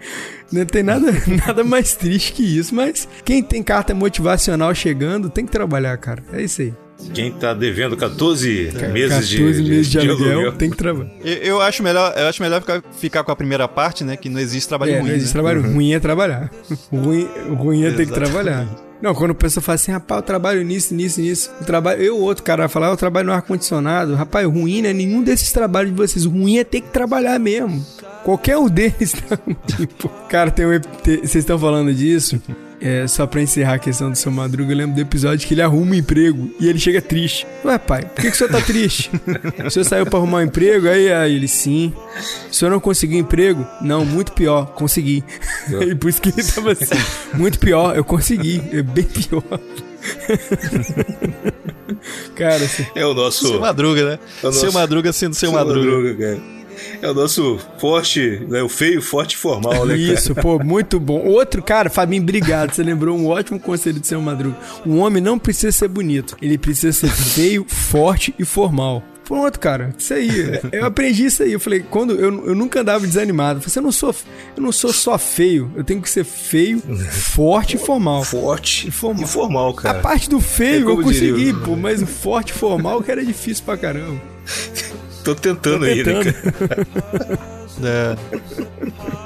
não tem nada, nada mais triste que isso, mas quem tem carta motivacional chegando tem que trabalhar, cara. É isso aí. Quem tá devendo 14 é, meses 14 de, meses de, de, aluguel, aluguel, tem que trabalhar. Eu, eu, acho melhor, eu acho melhor ficar, ficar com a primeira parte, né? Que não existe trabalho é, ruim. Não existe né? trabalho uhum. ruim é trabalhar. ruim, ruim é ter que trabalhar. Não, quando a pessoa fala assim, rapaz, eu trabalho nisso, nisso, nisso. Eu trabalho, eu, outro cara vai falar, eu trabalho no ar-condicionado. Rapaz, ruim não é nenhum desses trabalhos de vocês. Ruim é ter que trabalhar mesmo. Qualquer um deles. Tá, tipo, cara, tem um. Vocês estão falando disso? É, só pra encerrar a questão do seu Madruga, eu lembro do episódio que ele arruma um emprego e ele chega triste. Ué, pai, por que, que o senhor tá triste? o senhor saiu pra arrumar um emprego? Aí, aí ele, sim. O senhor não conseguiu emprego? Não, muito pior, consegui. e por isso que ele tava assim, muito pior, eu consegui, é bem pior. cara, assim, é o nosso. Seu Madruga, né? É nosso... Seu Madruga sendo seu, seu Madruga. madruga cara. É o nosso forte, né? O feio, forte e formal, né? Isso, pô, muito bom. Outro, cara, Fabinho, obrigado. Você lembrou um ótimo conselho de seu Madruga. Um homem não precisa ser bonito, ele precisa ser feio, forte e formal. Pronto, cara. Isso aí. Eu aprendi isso aí. Eu falei, quando eu, eu nunca andava desanimado. Eu falei, eu não sou, eu não sou só feio. Eu tenho que ser feio, forte e formal. Forte e formal. E formal, cara. A parte do feio é eu consegui, diria. pô, mas o forte e formal que era difícil pra caramba. Tô tentando, Tô tentando. aí, né, cara? É.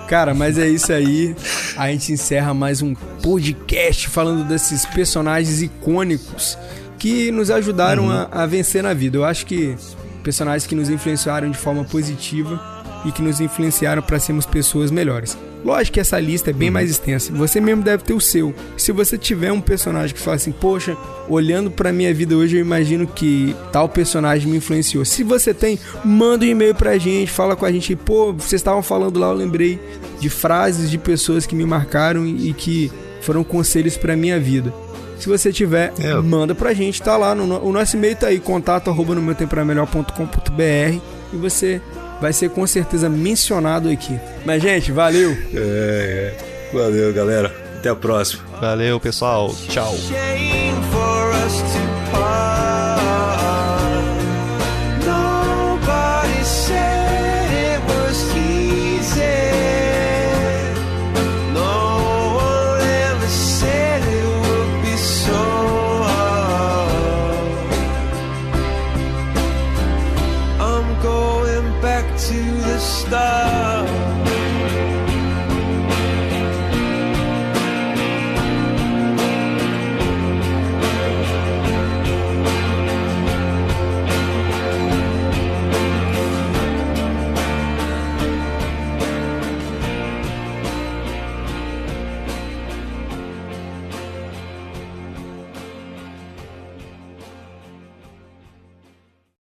Cara, mas é isso aí. A gente encerra mais um podcast falando desses personagens icônicos que nos ajudaram uhum. a, a vencer na vida. Eu acho que personagens que nos influenciaram de forma positiva e que nos influenciaram para sermos pessoas melhores. Lógico que essa lista é bem uhum. mais extensa. Você mesmo deve ter o seu. Se você tiver um personagem que fala assim, poxa, olhando para minha vida hoje, eu imagino que tal personagem me influenciou. Se você tem, manda um e-mail pra gente, fala com a gente, pô, vocês estavam falando lá, eu lembrei de frases de pessoas que me marcaram e que foram conselhos para minha vida. Se você tiver, é. manda pra gente, tá lá, no, o nosso e-mail tá aí, contato arroba no meu melhor.com.br e você vai ser com certeza mencionado aqui. Mas, gente, valeu! É, é. Valeu, galera. Até a próxima. Valeu, pessoal. Tchau. The.